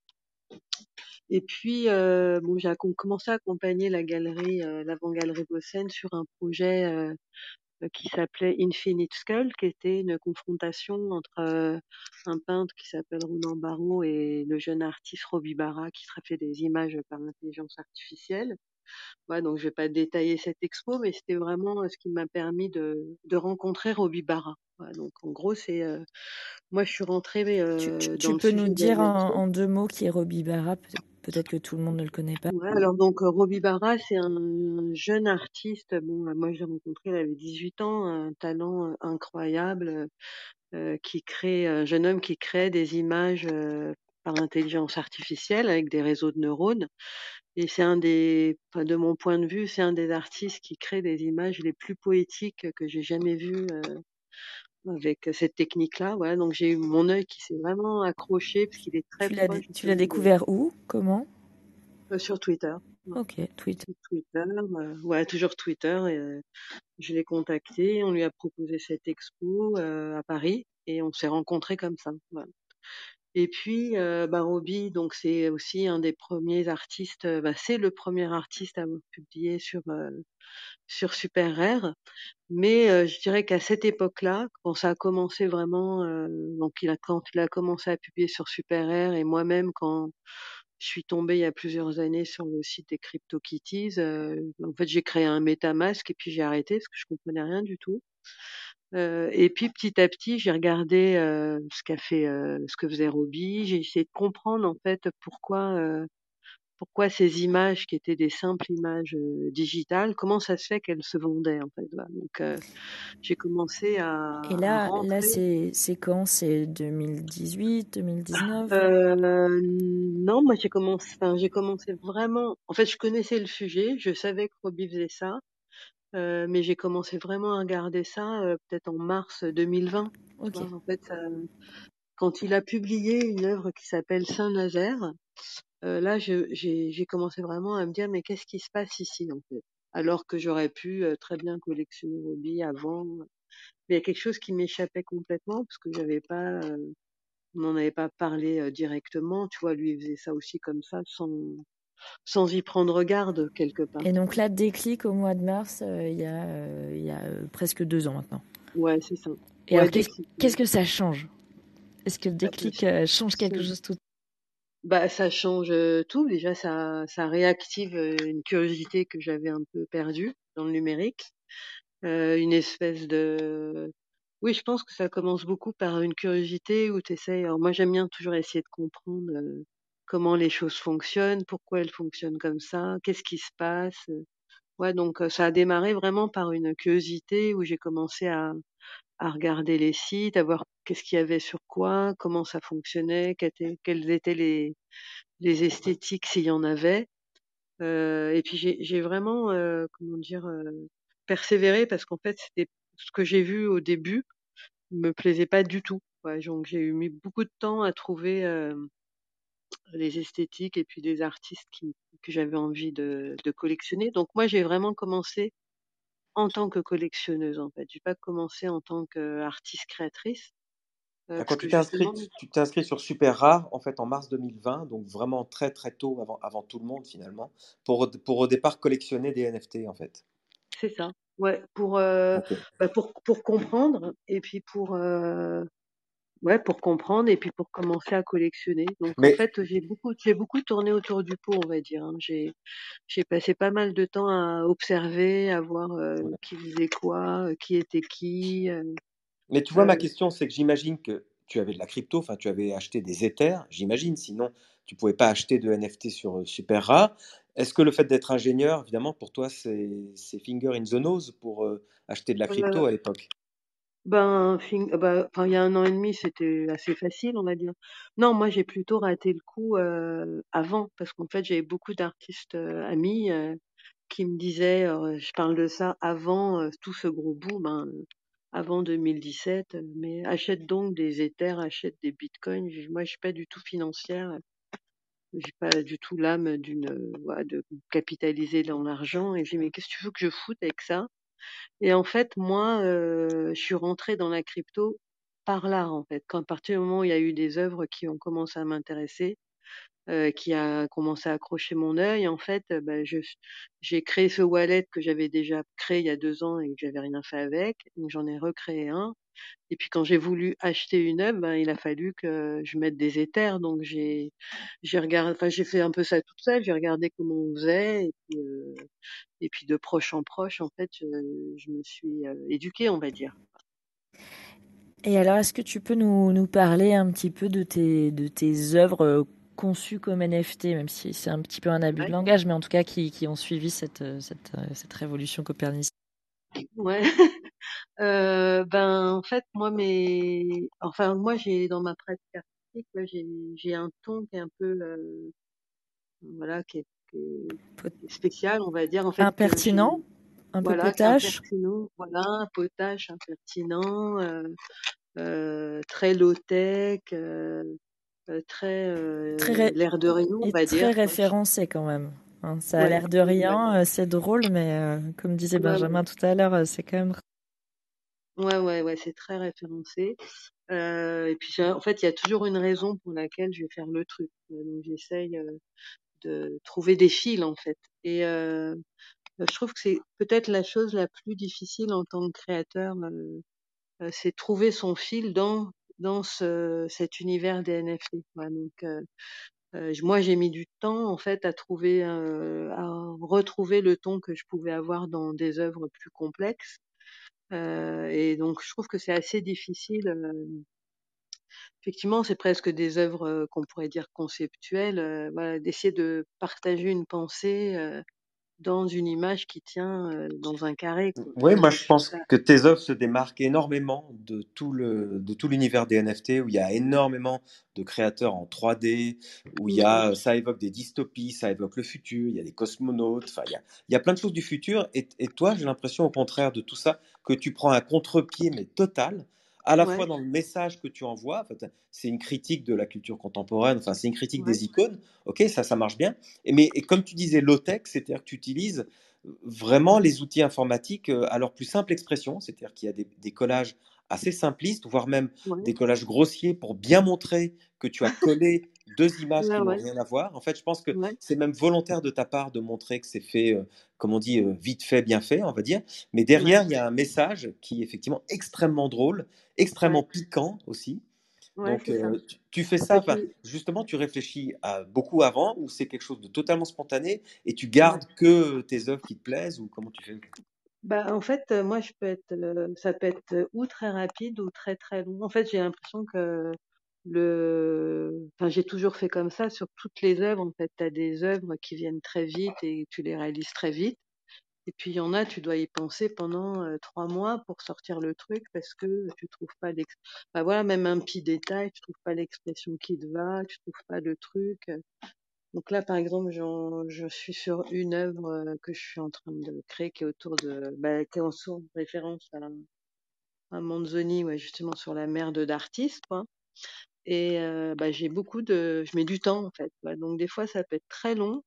D: Et puis, bon, j'ai commencé à accompagner la galerie, l'avant-galerie Bossen sur un projet qui s'appelait Infinite Skull, qui était une confrontation entre euh, un peintre qui s'appelle Ronan Barrault et le jeune artiste Roby Barra qui se des images par intelligence artificielle. Ouais, donc je vais pas détailler cette expo, mais c'était vraiment euh, ce qui m'a permis de, de rencontrer Roby Barra. Donc en gros, c'est euh, moi je suis rentrée
A: Tu,
D: euh,
A: tu- peux nous dire en, deux mots qui est Roby Barra? Peut- Peut-être que tout le monde ne le connaît pas.
D: Ouais, alors donc euh, Roby Barra, c'est un jeune artiste. Bon, euh, moi je l'ai rencontré, il avait 18 ans, un talent euh, incroyable, euh, qui crée, un jeune homme qui crée des images par intelligence artificielle avec des réseaux de neurones. Et c'est un des, de mon point de vue, c'est un des artistes qui crée des images les plus poétiques que j'ai jamais vues euh, avec cette technique-là. Voilà, donc j'ai eu mon œil qui s'est vraiment accroché parce qu'il est très
A: Tu l'as tu l'as découvert où? Comment?
D: Euh, sur Twitter.
A: Ok, tweet.
D: Twitter, euh, ouais, toujours Twitter. Et, euh, je l'ai contacté, on lui a proposé cette expo euh, à Paris et on s'est rencontrés comme ça. Voilà. Et puis, euh, bah, Roby, donc c'est aussi un des premiers artistes, euh, bah, c'est le premier artiste à publié sur euh, sur Super Rare. Mais euh, je dirais qu'à cette époque-là, quand ça a commencé vraiment, euh, donc il a quand il a commencé à publier sur Super Rare et moi-même quand je suis tombée il y a plusieurs années sur le site des CryptoKitties, euh, en fait j'ai créé un MetaMask et puis j'ai arrêté parce que je comprenais rien du tout. Euh, et puis petit à petit, j'ai regardé euh, ce qu'a fait, euh, ce que faisait Roby. J'ai essayé de comprendre en fait pourquoi, euh, pourquoi ces images qui étaient des simples images euh, digitales, comment ça se fait qu'elles se vendaient en fait. Voilà. Donc euh, j'ai commencé à,
A: Et là, là c'est c'est quand? C'est 2018, 2019
D: Euh, non, moi j'ai commencé, enfin, j'ai commencé vraiment. En fait, je connaissais le sujet, je savais que Roby faisait ça, euh, mais j'ai commencé vraiment à regarder ça euh, peut-être en mars 2020. tu
A: Ok.
D: vois. En fait, ça- quand il a publié une œuvre qui s'appelle Saint-Nazaire, euh, là, j'ai commencé vraiment à me dire mais qu'est-ce qui se passe ici en fait? Alors que j'aurais pu euh, très bien collectionner Roby avant, mais il y a quelque chose qui m'échappait complètement parce que j'avais pas, euh, on n'en avait pas parlé euh, directement. Tu vois, lui il faisait ça aussi comme ça, sans sans y prendre garde quelque part.
A: Et donc là, déclic au mois de mars, euh, il y a, euh, il y a euh, presque deux ans maintenant.
D: Ouais, c'est ça.
A: Et
D: Ouais,
A: alors, qu'est-ce que ça change? Est-ce que le
D: Bah,
A: déclic change quelque chose tout
D: Bah, ça change tout. Déjà, ça, ça réactive une curiosité que j'avais un peu perdue dans le numérique. Euh, une espèce de... Oui, je pense que ça commence beaucoup par une curiosité où tu essayes... Alors moi, j'aime bien toujours essayer de comprendre euh, comment les choses fonctionnent, pourquoi elles fonctionnent comme ça, qu'est-ce qui se passe. euh. Ouais, donc euh, ça a démarré vraiment par une curiosité où j'ai commencé à, à regarder les sites, à voir qu'est-ce qu'il y avait sur quoi, comment ça fonctionnait, quelles étaient, les, les esthétiques s'il y en avait. Euh, et puis j'ai j'ai vraiment, euh, comment dire, euh, persévéré parce qu'en fait, c'était ce que j'ai vu au début me plaisait pas du tout. Ouais, donc j'ai eu mis beaucoup de temps à trouver euh, les esthétiques et puis des artistes qui, que j'avais envie de, de collectionner. Donc moi, j'ai vraiment commencé en tant que collectionneuse en fait. J'ai pas commencé en tant qu'artiste créatrice euh,
E: Ah,
D: parce
E: Quand tu t'es
D: justement,
E: inscrit sur Super Rare en fait en mars 2020, donc vraiment très très tôt avant, avant tout le monde finalement, pour, au- pour au départ collectionner des NFT en fait.
D: c'est ça. Ouais, pour euh, bah, pour pour comprendre et puis pour euh, Ouais, pour comprendre et puis pour commencer à collectionner. Donc en fait, j'ai beaucoup, j'ai beaucoup tourné autour du pot, on va dire. hein. J'ai, j'ai passé pas mal de temps à observer, à voir euh, qui faisait quoi, euh, qui était qui. euh,
E: Mais tu vois,
D: euh,
E: ma question, c'est que j'imagine que tu avais de la crypto, enfin, tu avais acheté des Ethers, j'imagine, sinon tu pouvais pas acheter de NFT sur Super Rare. Est-ce que le fait d'être ingénieur, évidemment, pour toi, c'est finger in the nose pour acheter de la crypto à l'époque?
D: Ben, euh, enfin, il y a un an et demi, c'était assez facile, on va dire. Non, moi, j'ai plutôt raté le coup euh, avant, parce qu'en fait, j'avais beaucoup d'artistes euh, amis euh, qui me disaient, euh, je parle de ça avant tout ce gros boom, hein, euh, avant 2017, euh, mais achète donc des Ethers, achète des Bitcoins. Moi, je suis pas du tout financière, j'ai pas du tout l'âme d'une, voilà, de capitaliser dans l'argent. Et j'ai dit, mais qu'est-ce que tu veux que je foute avec ça? Et en fait, moi, euh, je suis rentrée dans la crypto par l'art, en fait. Quand à partir du moment où il y a eu des œuvres qui ont commencé à m'intéresser, euh, qui a commencé à accrocher mon œil, en fait, euh, je, j'ai créé ce wallet que j'avais déjà créé il y a deux ans et que j'avais rien fait avec. Donc j'en ai recréé un. Et puis quand j'ai voulu acheter une œuvre, ben, il a fallu que je mette des éthers. Donc j'ai, regardé, enfin j'ai fait un peu ça toute seule. J'ai regardé comment on faisait et puis, euh, de proche en proche, en fait, je, me suis éduquée, on va dire.
A: Et alors, est-ce que tu peux nous, parler un petit peu de tes œuvres conçues comme NFT, même si c'est un petit peu un abus de langage, mais en tout cas qui, qui ont suivi cette, euh, cette, euh, cette révolution copernicienne
D: Ouais. *laughs* Euh, ben en fait moi mes enfin moi j'ai dans ma pratique artistique j'ai j'ai un ton qui est un peu euh, voilà qui est, qui spécial on va dire. En fait
A: impertinent, un peu
D: voilà
A: potache?
D: impertinent voilà un potache impertinent euh, très low tech très euh,
A: très
D: l'air de rien on va
A: très
D: dire quoi.
A: référencé quand même. hein. ça a
D: ouais
A: l'air de
D: ouais
A: rien, euh, c'est drôle, mais euh, comme disait
D: ouais ouais
A: Benjamin tout à l'heure, euh, c'est quand même
D: ouais ouais, ouais, c'est très référencé Euh, et puis en fait il y a toujours une raison pour laquelle je vais faire le truc Euh, donc j'essaye euh, de trouver des fils en fait. Et euh, je trouve que c'est peut-être la chose la plus difficile en tant que créateur, euh, euh, c'est trouver son fil dans dans ce, cet univers des NFT. Donc euh, euh, moi j'ai mis du temps en fait à trouver, euh, à retrouver le ton que je pouvais avoir dans des œuvres plus complexes. Et donc je trouve que c'est assez difficile. effectivement, c'est presque des œuvres qu'on pourrait dire conceptuelles. d'essayer de partager une pensée. Euh, dans une image qui tient euh, dans un carré. Quoi.
E: Oui, moi je pense que tes œuvres se démarquent énormément de tout le, de tout l'univers des NFT où il y a énormément de créateurs en 3D, où il y a, ça évoque des dystopies, ça évoque le futur, il y a des cosmonautes, enfin il y a, il y a plein de choses du futur. Et, et toi, j'ai l'impression au contraire de tout ça que tu prends un contre-pied mais total, à la
D: Ouais.
E: fois dans le message que tu envoies. En fait, c'est une critique de la culture contemporaine, enfin c'est une critique
D: Ouais.
E: des icônes. Ok, ça, ça marche bien. Et, mais et comme tu disais, low-tech, c'est-à-dire que tu utilises vraiment les outils informatiques euh, à leur plus simple expression, c'est-à-dire qu'il y a des, des collages assez simplistes, voire même
D: Ouais.
E: des collages grossiers pour bien montrer que tu as collé deux images
D: Ouais,
E: qui n'ont
D: ouais,
E: rien à voir. En fait, je pense que
D: ouais,
E: c'est même volontaire de ta part de montrer que c'est fait, euh, comme on dit, euh, vite fait, bien fait, on va dire. Mais derrière, il y a un message qui est effectivement extrêmement drôle, extrêmement piquant aussi. Donc, euh, tu, tu fais ça, enfin, justement, tu réfléchis à beaucoup avant ou c'est quelque chose de totalement spontané et tu gardes que tes œuvres qui te plaisent ou comment tu fais?
D: Bah, en fait, moi, je peux être, ça peut être ou très rapide ou très très long. En fait, j'ai l'impression que le, enfin, j'ai toujours fait comme ça sur toutes les œuvres. En fait, tu as des œuvres qui viennent très vite et tu les réalises très vite. Et puis, il y en a, tu dois y penser pendant trois mois pour sortir le truc parce que tu trouves pas l'ex, bah voilà, même un petit détail, tu trouves pas l'expression qui te va, tu trouves pas le truc. Donc là, par exemple, je suis sur une œuvre que je suis en train de créer qui est autour de, bah, qui est en référence à, à Manzoni, justement sur la mer de d'artistes, quoi. Et euh, bah, j'ai beaucoup de, je mets du temps en fait. Donc des fois, ça peut être très long,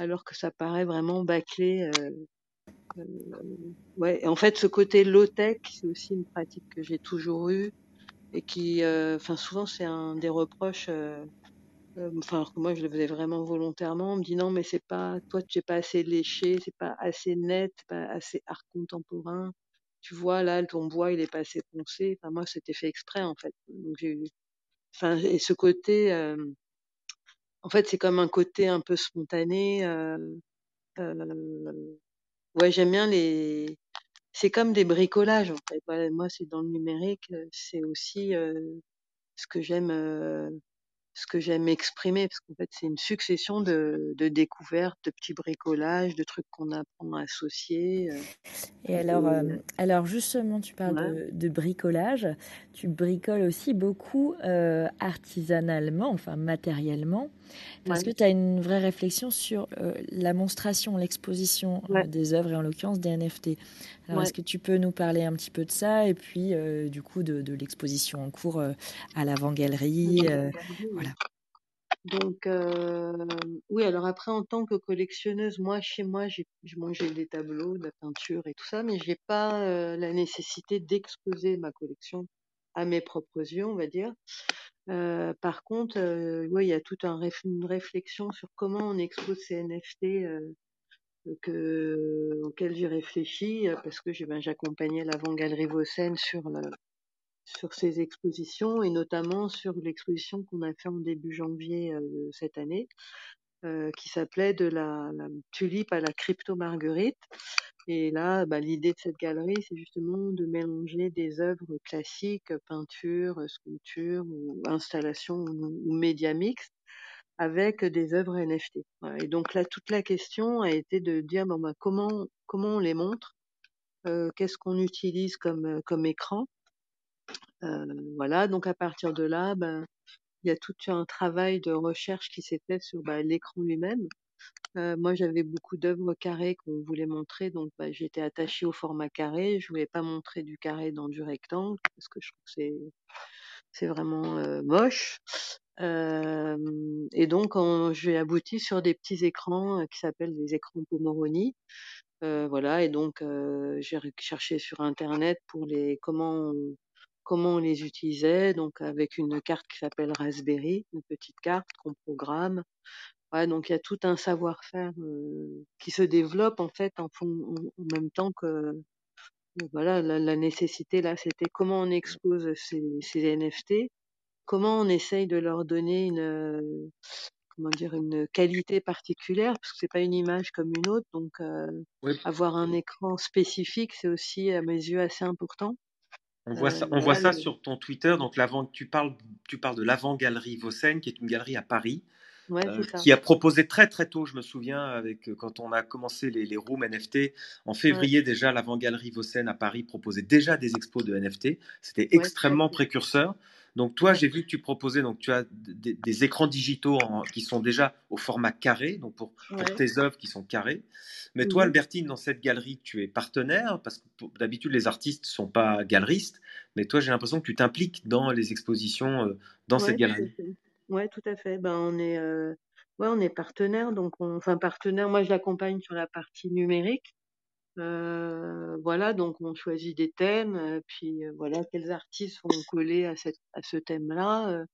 D: alors que ça paraît vraiment bâclé. euh, ouais. En fait, ce côté low tech, c'est aussi une pratique que j'ai toujours eue et qui, enfin, souvent, c'est un des reproches. Enfin, alors que moi, je le faisais vraiment volontairement. On me dit non, mais c'est pas, toi, tu es pas assez léché, c'est pas assez net, pas assez art contemporain. Tu vois, là, ton bois, il est pas assez foncé. Enfin, moi, c'était fait exprès, en fait. Donc, j'ai et ce côté, euh, en fait, c'est comme un côté un peu spontané. Euh, euh, ouais, j'aime bien les, c'est comme des bricolages, en fait. Moi, c'est dans le numérique, c'est aussi ce que j'aime. Ce que j'aime exprimer, parce qu'en fait, c'est une succession de, de découvertes, de petits bricolages, de trucs qu'on apprend à associer. euh,
A: Et alors, euh,
D: euh,
A: alors justement, tu parles
D: ouais,
A: de, de bricolage. Tu bricoles aussi beaucoup euh, artisanalement, enfin matériellement, parce
D: ouais,
A: que tu as une vraie réflexion sur euh, la monstration, l'exposition euh, des œuvres et en l'occurrence des NFT. Alors,
D: ouais.
A: est-ce que tu peux nous parler un petit peu de ça et puis euh, du coup de, de l'exposition en cours à l'avant-galerie Voilà.
D: Donc, oui, alors après, en tant que collectionneuse, moi, chez moi, j'ai des tableaux, de la peinture et tout ça, mais j'ai pas la nécessité d'exposer ma collection à mes propres yeux, on va dire. Euh, par contre, euh, il y a toute un une réflexion sur comment on expose ces NFT euh, que, auquel j'ai réfléchi euh, parce que ben, j'accompagnais l'avant-galerie Vaucen sur ces expositions et notamment sur l'exposition qu'on a fait en début janvier cette année qui s'appelait de la, tulipe à la crypto marguerite et là bah, l'idée de cette galerie c'est justement de mélanger des œuvres classiques peinture sculpture ou installation ou, ou média mix avec des œuvres NFT et donc là toute la question a été de dire bah, comment comment on les montre euh, qu'est-ce qu'on utilise comme euh, comme écran euh, voilà, donc à partir de là, ben, il y a tout un travail de recherche qui s'est fait sur bah, l'écran lui-même. Moi, j'avais beaucoup d'œuvres carrées qu'on voulait montrer, donc bah, j'étais attachée au format carré. Je voulais pas montrer du carré dans du rectangle parce que je trouve que c'est vraiment moche. Et donc, on- j'ai abouti sur des petits écrans qui s'appellent des écrans Pomoroni. Voilà, et donc j'ai cherché sur internet pour les comment comment on les utilisait, donc avec une carte qui s'appelle Raspberry, une petite carte qu'on programme. Ouais, donc il y a tout un savoir-faire euh, qui se développe en fait en, fond- en, en même temps que voilà la, la nécessité là, c'était comment on expose ces, ces NFT, comment on essaye de leur donner une comment dire une qualité particulière parce que c'est pas une image comme une autre, donc euh,
E: Oui,
D: avoir un écran spécifique, c'est aussi à mes yeux assez important.
E: On voit ça, on voit ça sur ton Twitter. Donc, l'avant, tu parles, tu parles de l'avant-galerie Vaucen, qui est une galerie à Paris,
D: ouais,
E: euh, qui a proposé très très tôt, je me souviens, avec euh, quand on a commencé les, les rooms NFT, en février déjà, l'avant-galerie Vaucen à Paris proposait déjà des expos de NFT. C'était extrêmement précurseur. Donc toi, j'ai vu que tu proposais, donc tu as des, des écrans digitaux en- qui sont déjà au format carré, donc pour, pour
D: ouais.
E: tes œuvres qui sont carrées. Mais toi,
D: Mhm.
E: Albertine, dans cette galerie, tu es partenaire, parce que d'habitude, les artistes ne sont pas galeristes, mais toi, j'ai l'impression que tu t'impliques dans les expositions euh, dans
D: Ouais,
E: cette galerie.
D: Ouais, tout à fait. Ben, on est, euh, ouais, on est partenaire, donc on, enfin partenaire. Moi, je l'accompagne sur la partie numérique. Euh, voilà, donc on choisit des thèmes, euh, puis voilà, quels artistes vont coller à cette, à ce thème-là.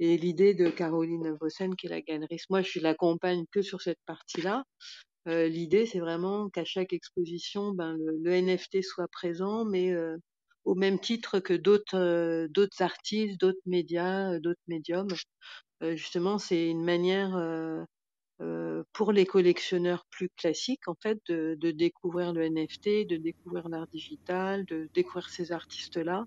D: Et l'idée de Caroline Vossen, qui est la galeriste, moi je l'accompagne que sur cette partie-là. L'idée c'est vraiment qu'à chaque exposition, ben, le, le NFT soit présent, mais au même titre que d'autres euh, d'autres artistes, d'autres médias, euh, d'autres médiums. Euh, justement, c'est une manière pour les collectionneurs plus classiques, en fait, de, de découvrir le NFT, de découvrir l'art digital, de découvrir ces artistes-là.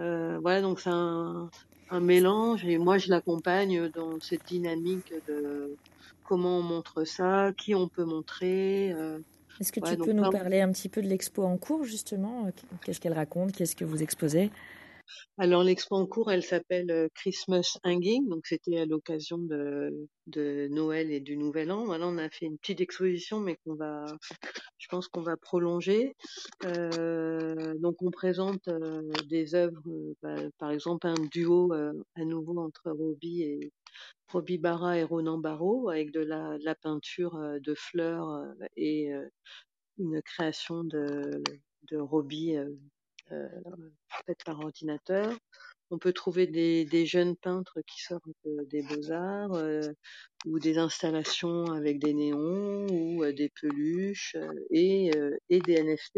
D: Euh, voilà, donc c'est un, un mélange et moi je l'accompagne dans cette dynamique de comment on montre ça, qui on peut montrer. euh,
A: Est-ce que
D: Ouais,
A: tu peux nous parler un petit peu de l'expo en cours, justement? Qu'est-ce qu'elle raconte? Qu'est-ce que vous exposez?
D: Alors l'expo en cours, elle s'appelle euh, Christmas Hanging, donc c'était à l'occasion de, Noël et du Nouvel An. Voilà, on a fait une petite exposition, mais qu'on va, je pense qu'on va prolonger. Euh, donc on présente euh, des œuvres, bah, par exemple un duo à nouveau entre Roby et Barra et Ronan Barrault, avec de la, peinture de fleurs et une création de, de Roby faite par ordinateur. On peut trouver des, jeunes peintres qui sortent euh, des beaux-arts euh, ou des installations avec des néons ou euh, des peluches euh, et, euh, et des NFT.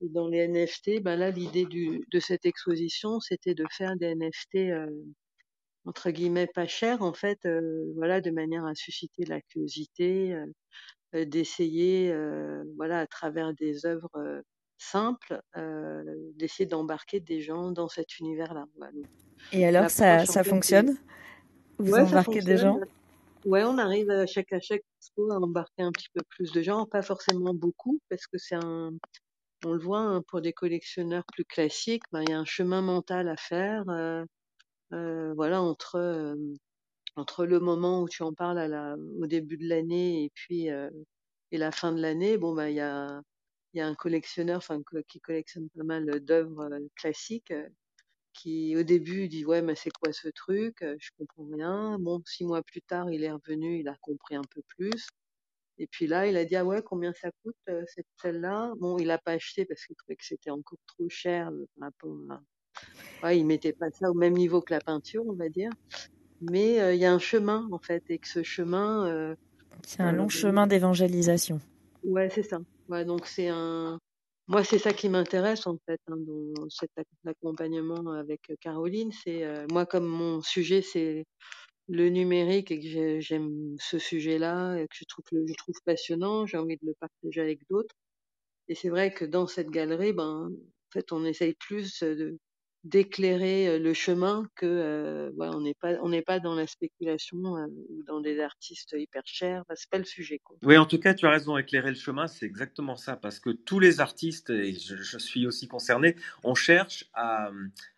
D: Et dans les NFT, ben là, l'idée de cette exposition, c'était de faire des NFT euh, entre guillemets pas chers, en fait, euh, voilà, de manière à susciter la curiosité, euh, euh, d'essayer, euh, voilà, à travers des œuvres simples, euh, d'essayer d'embarquer des gens dans cet univers-là. Voilà.
A: Et alors, ça, ça fonctionne? Vous
D: Ouais,
A: embarquez des gens?
D: Ouais, on arrive à chaque à chaque expo à embarquer un petit peu plus de gens, pas forcément beaucoup, parce que c'est un, on le voit hein, pour des collectionneurs plus classiques, ben, il y a un chemin mental à faire, euh, euh, voilà, entre euh, entre le moment où tu en parles à la, au début de l'année et puis euh, et la fin de l'année, bon ben il y a il y a un collectionneur, enfin qui collectionne pas mal d'œuvres classiques, qui au début dit ouais mais c'est quoi ce truc, je comprends rien. Bon six mois plus tard il est revenu, il a compris un peu plus. Et puis là il a dit ah ouais combien ça coûte cette celle-là? Bon il a pas acheté parce qu'il trouvait que c'était encore trop cher ouais, il mettait pas ça au même niveau que la peinture on va dire. Mais euh, il y a un chemin en fait et que ce chemin euh,
A: C'est un
D: euh,
A: long chemin d'évangélisation.
D: Ouais, c'est ça. Ouais, donc c'est un. Moi, c'est ça qui m'intéresse en fait hein, dans cet ac- accompagnement avec euh, Caroline. C'est euh, moi comme mon sujet c'est le numérique et que j'ai- j'aime ce sujet-là et que je trouve le- je trouve passionnant. J'ai envie de le partager avec d'autres. Et c'est vrai que dans cette galerie, ben en fait, on essaye plus euh, de d'éclairer le chemin que euh, on n'est pas on n'est pas dans la spéculation euh, ou dans des artistes hyper chers. Enfin, c'est pas le sujet quoi.
E: Oui, en tout cas, tu as raison, éclairer le chemin, c'est exactement ça, parce que tous les artistes, et je, je suis aussi concerné, on cherche à,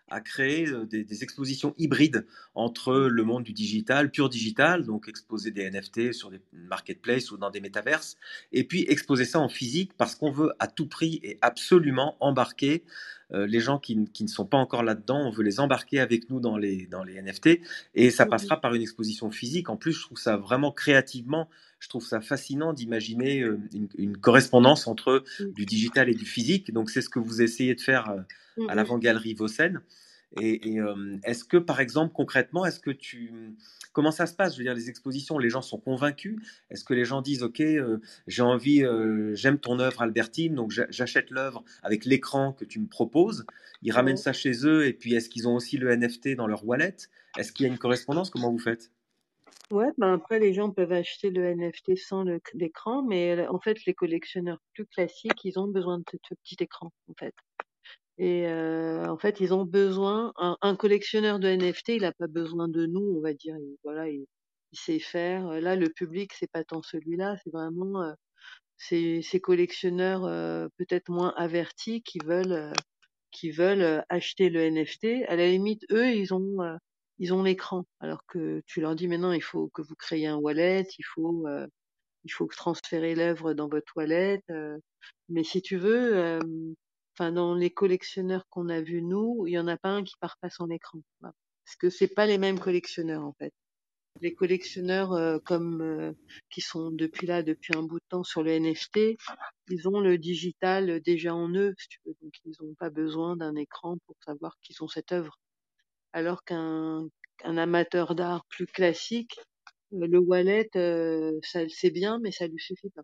E: à créer euh, des, des expositions hybrides entre le monde du digital, pur digital, donc exposer des NFT sur des marketplaces ou dans des métaverses, et puis exposer ça en physique, parce qu'on veut à tout prix et absolument embarquer euh, les gens qui, qui ne sont pas encore là-dedans, on veut les embarquer avec nous dans les, dans les NFT, et ça passera par une exposition physique. En plus, je trouve ça vraiment créativement je trouve ça fascinant d'imaginer euh, une, une correspondance entre
D: Mm.
E: du digital et du physique. Donc, c'est ce que vous essayez de faire euh, à
D: Mhm.
E: l'avant-galerie Vossen. Et, et, euh, est-ce que, par exemple, concrètement, est-ce que tu... Comment ça se passe? Je veux dire, les expositions, les gens sont convaincus Est-ce que les gens disent, OK, euh, j'ai envie, euh, j'aime ton œuvre, Albertine, donc j'a- j'achète l'œuvre avec l'écran que tu me proposes Ils ramènent ça chez eux et puis est-ce qu'ils ont aussi le NFT dans leur wallet? Est-ce qu'il y a une correspondance? Comment vous faites?
D: Ouais, ben après les gens peuvent acheter le NFT sans l'écran, mais euh, en fait les collectionneurs plus classiques, ils ont besoin de ce petit écran en fait. Et euh, en fait, ils ont besoin. Un, collectionneur de NFT, il a pas besoin de nous, on va dire. Il, voilà, il, sait faire. Là, le public, c'est pas tant celui-là, c'est vraiment euh, ces, ces collectionneurs euh, peut-être moins avertis qui veulent euh, qui veulent euh, acheter le NFT. À la limite, eux, ils ont euh, ils ont l'écran, alors que tu leur dis maintenant, il faut que vous créez un wallet, il faut euh, il faut transférer l'œuvre dans votre wallet. euh, mais si tu veux, enfin dans les collectionneurs qu'on a vus nous, il y en a pas un qui part pas sans écran. Parce que c'est pas les mêmes collectionneurs en fait. Les collectionneurs euh, comme euh, qui sont depuis là depuis un bout de temps sur le NFT, ils ont le digital déjà en eux, si tu veux. donc ils n'ont pas besoin d'un écran pour savoir qu'ils ont cette œuvre. Alors qu'un un amateur d'art plus classique, euh, le wallet, euh, ça c'est bien, mais ça lui suffit pas.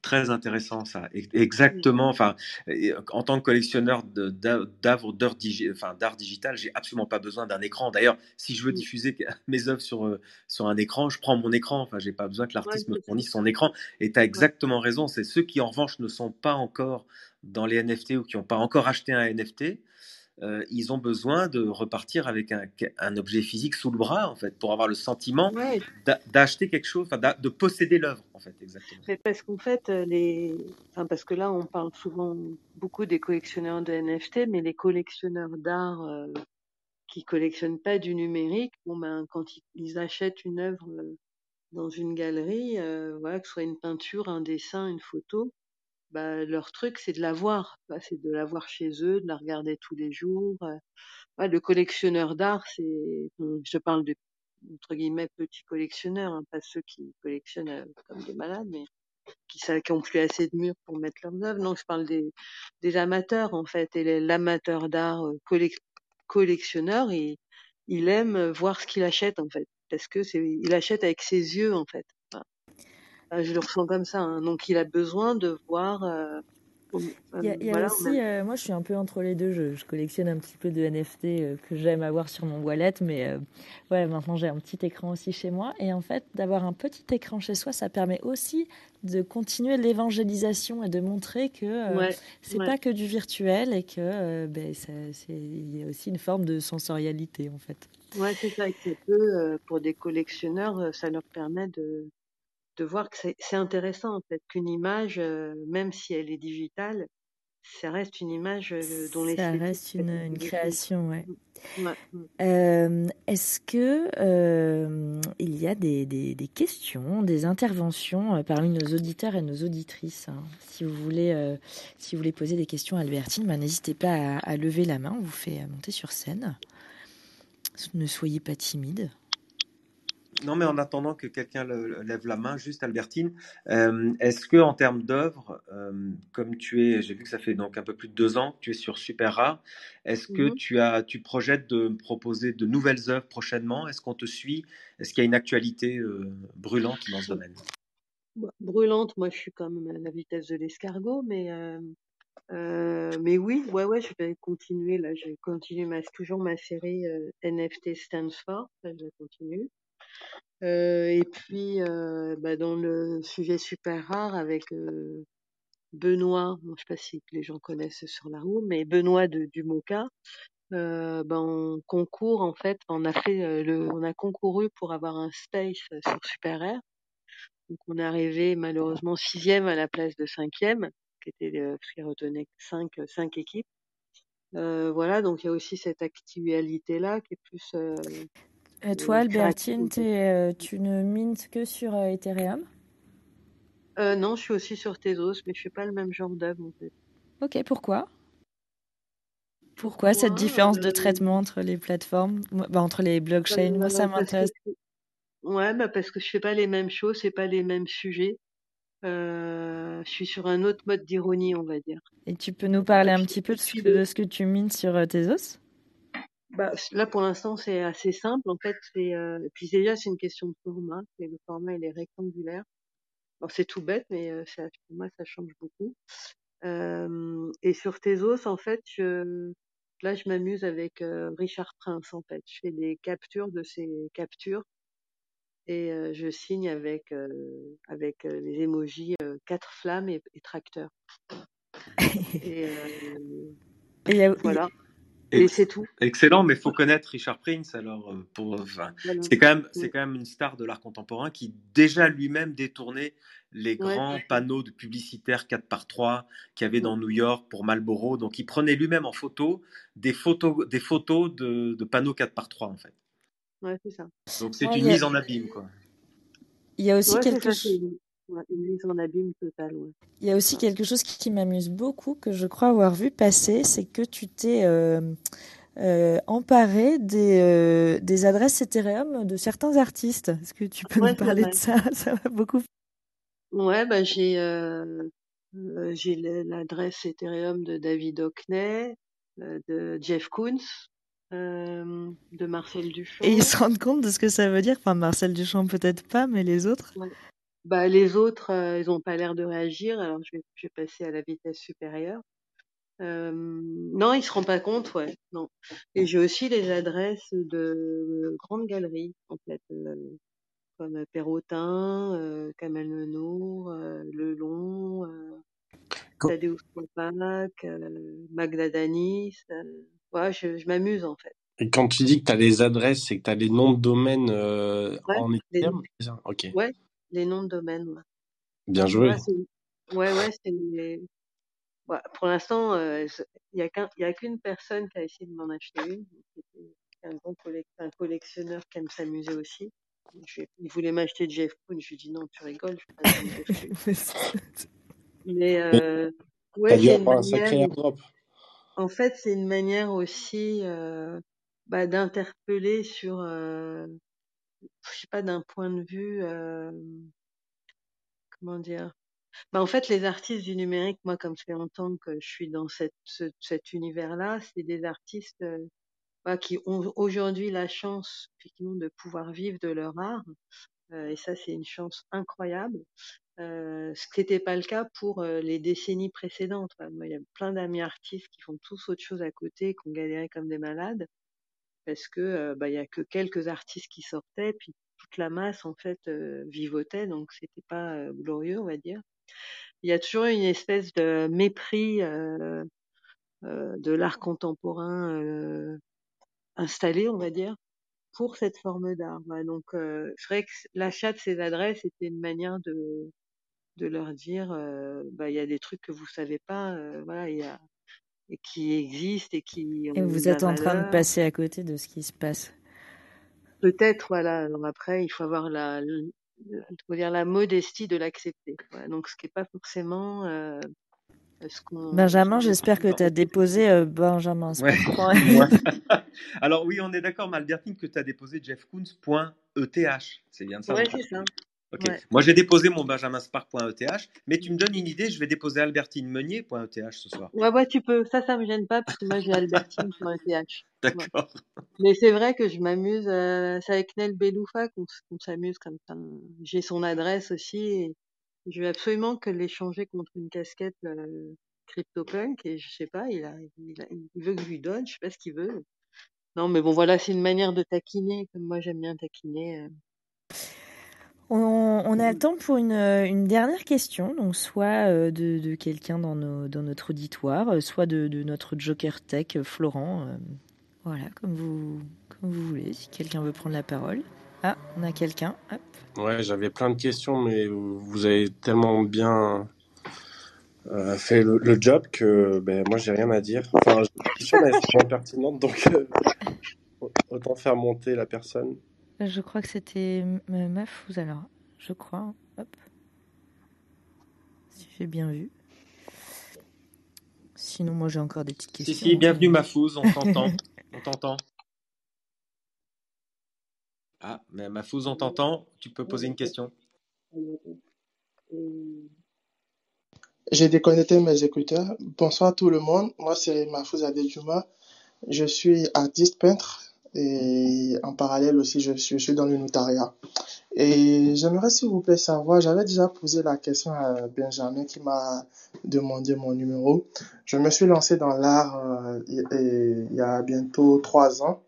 E: Très intéressant ça. Exactement. Enfin, euh, en tant que collectionneur d'œuvres d'art digi- enfin, digital, j'ai absolument pas besoin d'un écran. D'ailleurs, si je veux diffuser *laughs* mes œuvres sur, sur un écran, je prends mon écran. Enfin, j'ai pas besoin que
D: Ouais,
E: l'artiste me fournisse son écran. Et tu as
D: Ouais.
E: exactement raison. C'est ceux qui, en revanche, ne sont pas encore dans les NFT ou qui n'ont pas encore acheté un NFT. Euh, ils ont besoin de repartir avec un, un objet physique sous le bras, en fait, pour avoir le sentiment
D: Ouais,
E: d'acheter quelque chose, de posséder l'œuvre, en fait, exactement.
D: mais parce qu'en fait, euh, les, enfin parce que là, on parle souvent beaucoup des collectionneurs de NFT, mais les collectionneurs d'art euh, qui collectionnent pas du numérique, bon ben quand ils, achètent une œuvre euh, dans une galerie, euh, voilà, que ce soit une peinture, un dessin, une photo, bah leur truc c'est de la voir, bah, c'est de la voir chez eux, de la regarder tous les jours. euh. Ouais, le collectionneur d'art, c'est, je parle de entre guillemets petits collectionneurs, hein, pas ceux qui collectionnent euh, comme des malades, mais qui, sa- qui ont plus assez de murs pour mettre leurs œuvres. Non, je parle des, des amateurs en fait. Et l'amateur d'art euh, collec- collectionneur, il, il aime voir ce qu'il achète en fait, parce que c'est, il achète avec ses yeux en fait. Enfin, je le ressens comme ça. hein. Donc il a besoin de voir. euh,
A: Il y a,
D: euh,
A: il y a
D: voilà, au
A: aussi, euh, moi je suis un peu entre les deux, je, je collectionne un petit peu de NFT euh, que j'aime avoir sur mon wallet, mais euh, ouais, maintenant j'ai un petit écran aussi chez moi. Et en fait, d'avoir un petit écran chez soi, ça permet aussi de continuer l'évangélisation et de montrer que euh,
D: Ouais,
A: c'est
D: ouais.
A: pas que du virtuel et que euh, ben, ça- il y a aussi une forme de sensorialité en fait.
D: Ouais, c'est ça. Et que euh, pour des collectionneurs, euh, ça leur permet de, de voir que c'est intéressant en fait qu'une image, euh, même si elle est digitale, ça reste une image euh, dont
A: Ça
D: l'esthétique
A: reste une, création, ouais.
D: Ouais, mm.
A: Euh, Est-ce que euh, il y a des, des- des questions, des interventions parmi nos auditeurs et nos auditrices hein? Si vous voulez, si vous voulez poser des questions à Albertine, ben, n'hésitez pas à, à lever la main. On vous fait monter sur scène. Ne soyez pas timide.
E: Non, mais en attendant que quelqu'un lève la main, juste Albertine, euh, est-ce que en termes d'œuvre, euh, comme tu es, j'ai vu que ça fait donc un peu plus de deux ans que tu es sur Super Rare, est-ce que
D: Mhm.
E: tu as, tu projettes de proposer de nouvelles œuvres prochainement? Est-ce qu'on te suit? Est-ce qu'il y a une actualité euh, brûlante dans ce domaine?
D: Bah, Brûlante, moi je suis comme à la vitesse de l'escargot, mais mais oui, ouais ouais, je vais continuer là, je vais continuer ma toujours ma série NFT stands for, ça, je la continue. Euh, et puis euh, bah, dans le sujet super rare avec euh, Benoît, je sais pas si les gens connaissent sur la roue, mais Benoît de, du ben on concourt en fait, on a fait le, on a concouru pour avoir un space sur Super Air. Donc on est arrivé malheureusement sixième à la place de cinquième, qui était retenait cinq cinq équipes. Voilà, donc il y a aussi cette actualité là qui est plus euh,
A: Euh, toi,
D: euh,
A: Albertine, euh, tu ne mintes que sur Ethereum?
D: Euh, non, je suis aussi sur Tezos, mais je fais pas le même genre d'œuvre en fait.
A: Ok, pourquoi? Pourquoi cette différence de traitement entre les plateformes, bah, entre les blockchains Moi, ça m'intéresse.
D: ouais, bah parce que je fais pas les mêmes choses, c'est pas les mêmes sujets. Euh, je suis sur un autre mode d'ironie, on va dire.
A: Et tu peux nous parler un petit peu de ce que, de ce que tu mines sur Tezos?
D: Bah, là, pour l'instant, c'est assez simple. En fait, c'est euh, et puis déjà, c'est une question de format. Et le format, il est rectangulaire. Alors, c'est tout bête, mais euh, ça, pour moi, ça change beaucoup. Euh, et sur Tezos, en fait, je, là, je m'amuse avec euh, Richard Prince. En fait, je fais des captures de ces captures et euh, je signe avec euh, avec les emojis euh, quatre flammes et, et tracteur. *laughs* Et euh,
A: il
D: voilà. Et
E: Ex-
D: c'est tout.
E: Excellent, mais il faut connaître Richard Prince. Alors, euh, pour, enfin,
D: Voilà.
E: c'est quand même, c'est quand même une star de l'art contemporain qui déjà lui-même détournait les grands panneaux de publicitaires 4 par 3 qu'il y avait dans New York pour Marlboro. Donc, il prenait lui-même en photo des photos, des photos de, de panneaux 4 par 3 en fait.
D: Ouais, c'est ça.
E: Donc, c'est
A: Ouais,
E: une
A: a-
E: mise en abîme, quoi.
A: il y a aussi quelque chose.
D: Une, ouais, une mise en abîme totale. Ouais.
A: Il y a aussi quelque chose qui, qui m'amuse beaucoup, que je crois avoir vu passer, c'est que tu t'es euh, euh, emparé des, euh, des adresses Ethereum de certains artistes. Est-ce que tu peux
D: Ouais,
A: nous parler de ça? *laughs* Ça m'a beaucoup.
D: Ouais, bah j'ai l'adresse Ethereum de David Hockney, de Jeff Koons, euh, de Marcel Duchamp.
A: Et ils se rendent compte de ce que ça veut dire? Enfin, Marcel Duchamp peut-être pas, mais les autres
D: Ouais. Bah, les autres, euh, ils ont pas l'air de réagir, alors je vais, je vais passer à la vitesse supérieure. Euh, non, ils se rendent pas compte, ouais. Non. Et j'ai aussi les adresses de grandes galeries, en fait, euh, comme Perrotin, euh, Kamel Nenour, euh,
F: Co-
D: Tadeusz Kopak, euh, Magda Danis. Ouais, je, je m'amuse en fait.
F: Et quand tu dis que tu as les adresses, c'est que tu as les noms de domaines
D: Ouais,
F: en
D: les,
F: Ok,
D: ouais, les noms de domaine. Ouais,
F: bien joué.
D: ouais, c'est, ouais, ouais, c'est, ouais, pour l'instant, euh, il y a qu'un, il y a qu'une personne qui a essayé de m'en acheter une. Un un collectionneur qui aime s'amuser aussi. Je, il voulait m'acheter Jeff Koons. Je lui ai dit non, tu rigoles, je pas. *laughs*
A: Mais
D: euh, ouais, c'est une manière.
F: sacré.
D: En fait, c'est une manière aussi euh, bah, d'interpeller sur, euh, je sais pas, d'un point de vue, euh, comment dire. Bah, en fait, les artistes du numérique, moi, comme ça fait longtemps que je suis dans cet univers-là, c'est des artistes euh, bah, qui ont aujourd'hui la chance, de pouvoir vivre de leur art. Euh, et ça, c'est une chance incroyable. Ce qui n'était pas le cas pour les décennies précédentes. Moi, il y a plein d'amis artistes qui font tous autre chose à côté, qui ont galéré comme des malades, parce que bah, il y a que quelques artistes qui sortaient, puis toute la masse en fait vivotait, donc c'était pas glorieux, on va dire. Il y a toujours une espèce de mépris de l'art contemporain installé, on va dire, pour cette forme d'art. Donc, c'est vrai que l'achat de ces adresses était une manière de leur dire bah il y a des trucs que vous savez pas voilà il y a et qui existent et qui
A: Et vous
D: la
A: êtes en train de passer à côté de ce qui se passe.
D: peut-être voilà alors après il faut avoir la faut dire la modestie de l'accepter voilà. donc ce qui est pas forcément euh, ce qu'on
A: Benjamin, j'espère que tu as déposé euh, Benjamin
E: Ouais. *laughs* *laughs* Alors oui, on est d'accord, Malbertine, que tu as déposé jeffkoons.eth. C'est bien ça
D: ouais
E: mon
D: c'est ça
E: Ok.
D: ouais
E: Moi, j'ai déposé mon benjaminspark.eth, mais tu me donnes une idée, je vais déposer albertinemeunier.eth ce soir.
D: ouais ouais tu peux ça ça me gêne pas parce que moi j'ai Albertine sur ETH *laughs* ouais.
E: D'accord.
D: Mais c'est vrai que je m'amuse, euh, c'est avec Nel Beloufa qu'on s'amuse comme ça. J'ai son adresse aussi et je veux absolument que l'échanger contre une casquette euh, CryptoPunk et je sais pas, il a, il a- il veut que je lui donne, je sais pas ce qu'il veut. Non, mais bon, voilà, c'est une manière de taquiner, comme moi j'aime bien taquiner. euh.
A: On, on a le temps pour une, euh, une dernière question, donc soit euh, de, de quelqu'un dans, notre auditoire, euh, soit de, de notre Joker Tech, Florent. voilà, comme vous, comme vous voulez, si quelqu'un veut prendre la parole. Ah, on a quelqu'un.
F: Ouais, j'avais plein de questions, mais vous avez tellement bien euh, fait le, le job que ben, moi, j'ai rien à dire. Enfin, j'ai des questions, mais elles *laughs* sont pas pertinentes, donc euh, autant faire monter la personne.
A: Je crois que c'était Mafouz alors. Je crois. Hop. Si j'ai bien vu. Sinon, moi j'ai encore des petites
E: Si,
A: questions.
E: si,
A: hein.
E: bienvenue Mafouz, on t'entend. *laughs* on t'entend. Ah, mais Mafouz, on t'entend. Tu peux poser une question.
G: J'ai déconnecté mes écouteurs. Bonsoir tout le monde. Moi, c'est Mahfouz Adedjuma. Je suis artiste peintre et en parallèle aussi, je suis, dans le notariat. Et j'aimerais, s'il vous plaît, savoir, j'avais déjà posé la question à Benjamin qui m'a demandé mon numéro. Je me suis lancé dans l'art euh, il y a bientôt trois ans.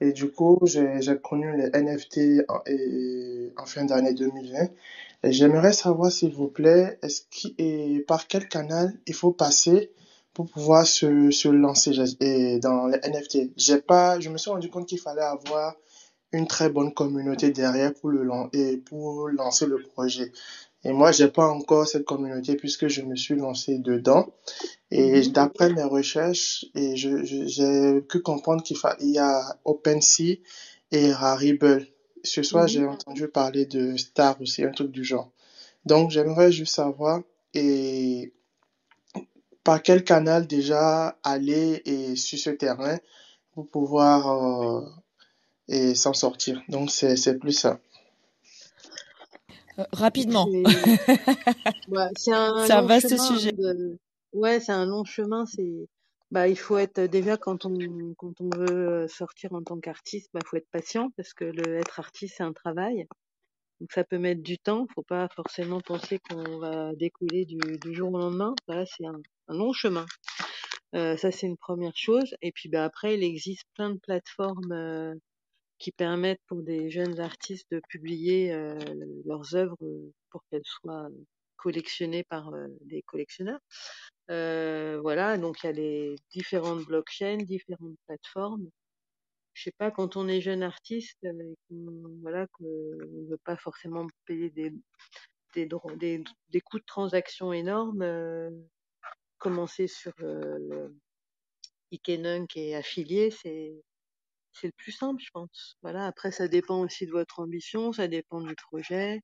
G: Et du coup, j'ai connu les NFT en, et- en fin d'année 2020. Et j'aimerais savoir, s'il vous plaît, par quel canal il faut passer pour pouvoir se, se lancer dans les NFT. J'ai pas, je me suis rendu compte qu'il fallait avoir une très bonne communauté derrière pour le et pour lancer le projet. Et moi, j'ai pas encore cette communauté puisque je me suis lancé dedans. Et
D: Mhm.
G: d'après mes recherches, et je, je- j'ai pu comprendre qu'il y a OpenSea et Rarible. Ce soir,
D: Mhm.
G: j'ai entendu parler de Star aussi, un truc du genre. Donc, j'aimerais juste savoir et par quel canal déjà aller et sur ce terrain pour pouvoir euh, et s'en sortir. Donc, c'est c'est plus ça.
A: Euh, rapidement.
D: C'est *laughs* ouais, c'est un
A: C'est un
D: long
A: vaste
D: chemin
A: sujet.
D: de... Ouais, c'est un long chemin. C'est Bah, il faut être déjà quand on quand on veut sortir en tant qu'artiste, bah, faut être patient parce que le être artiste c'est un travail. Donc ça peut mettre du temps. Faut pas forcément penser qu'on va décoller du, du jour au lendemain. Voilà, c'est un, un long chemin. Euh, ça c'est une première chose. Et puis bah après il existe plein de plateformes euh, qui permettent pour des jeunes artistes de publier euh, leurs œuvres pour qu'elles soient collectionnées par euh, des collectionneurs. Euh, voilà, donc il y a les différentes blockchains, différentes plateformes. Je sais pas, quand on est jeune artiste, euh, voilà, qu'on ne veut pas forcément payer des, des, des, des coûts de transaction énormes, euh, commencer sur euh, le Ikenunk et affilié, c'est c'est le plus simple, je pense. Voilà, après ça dépend aussi de votre ambition, ça dépend du projet.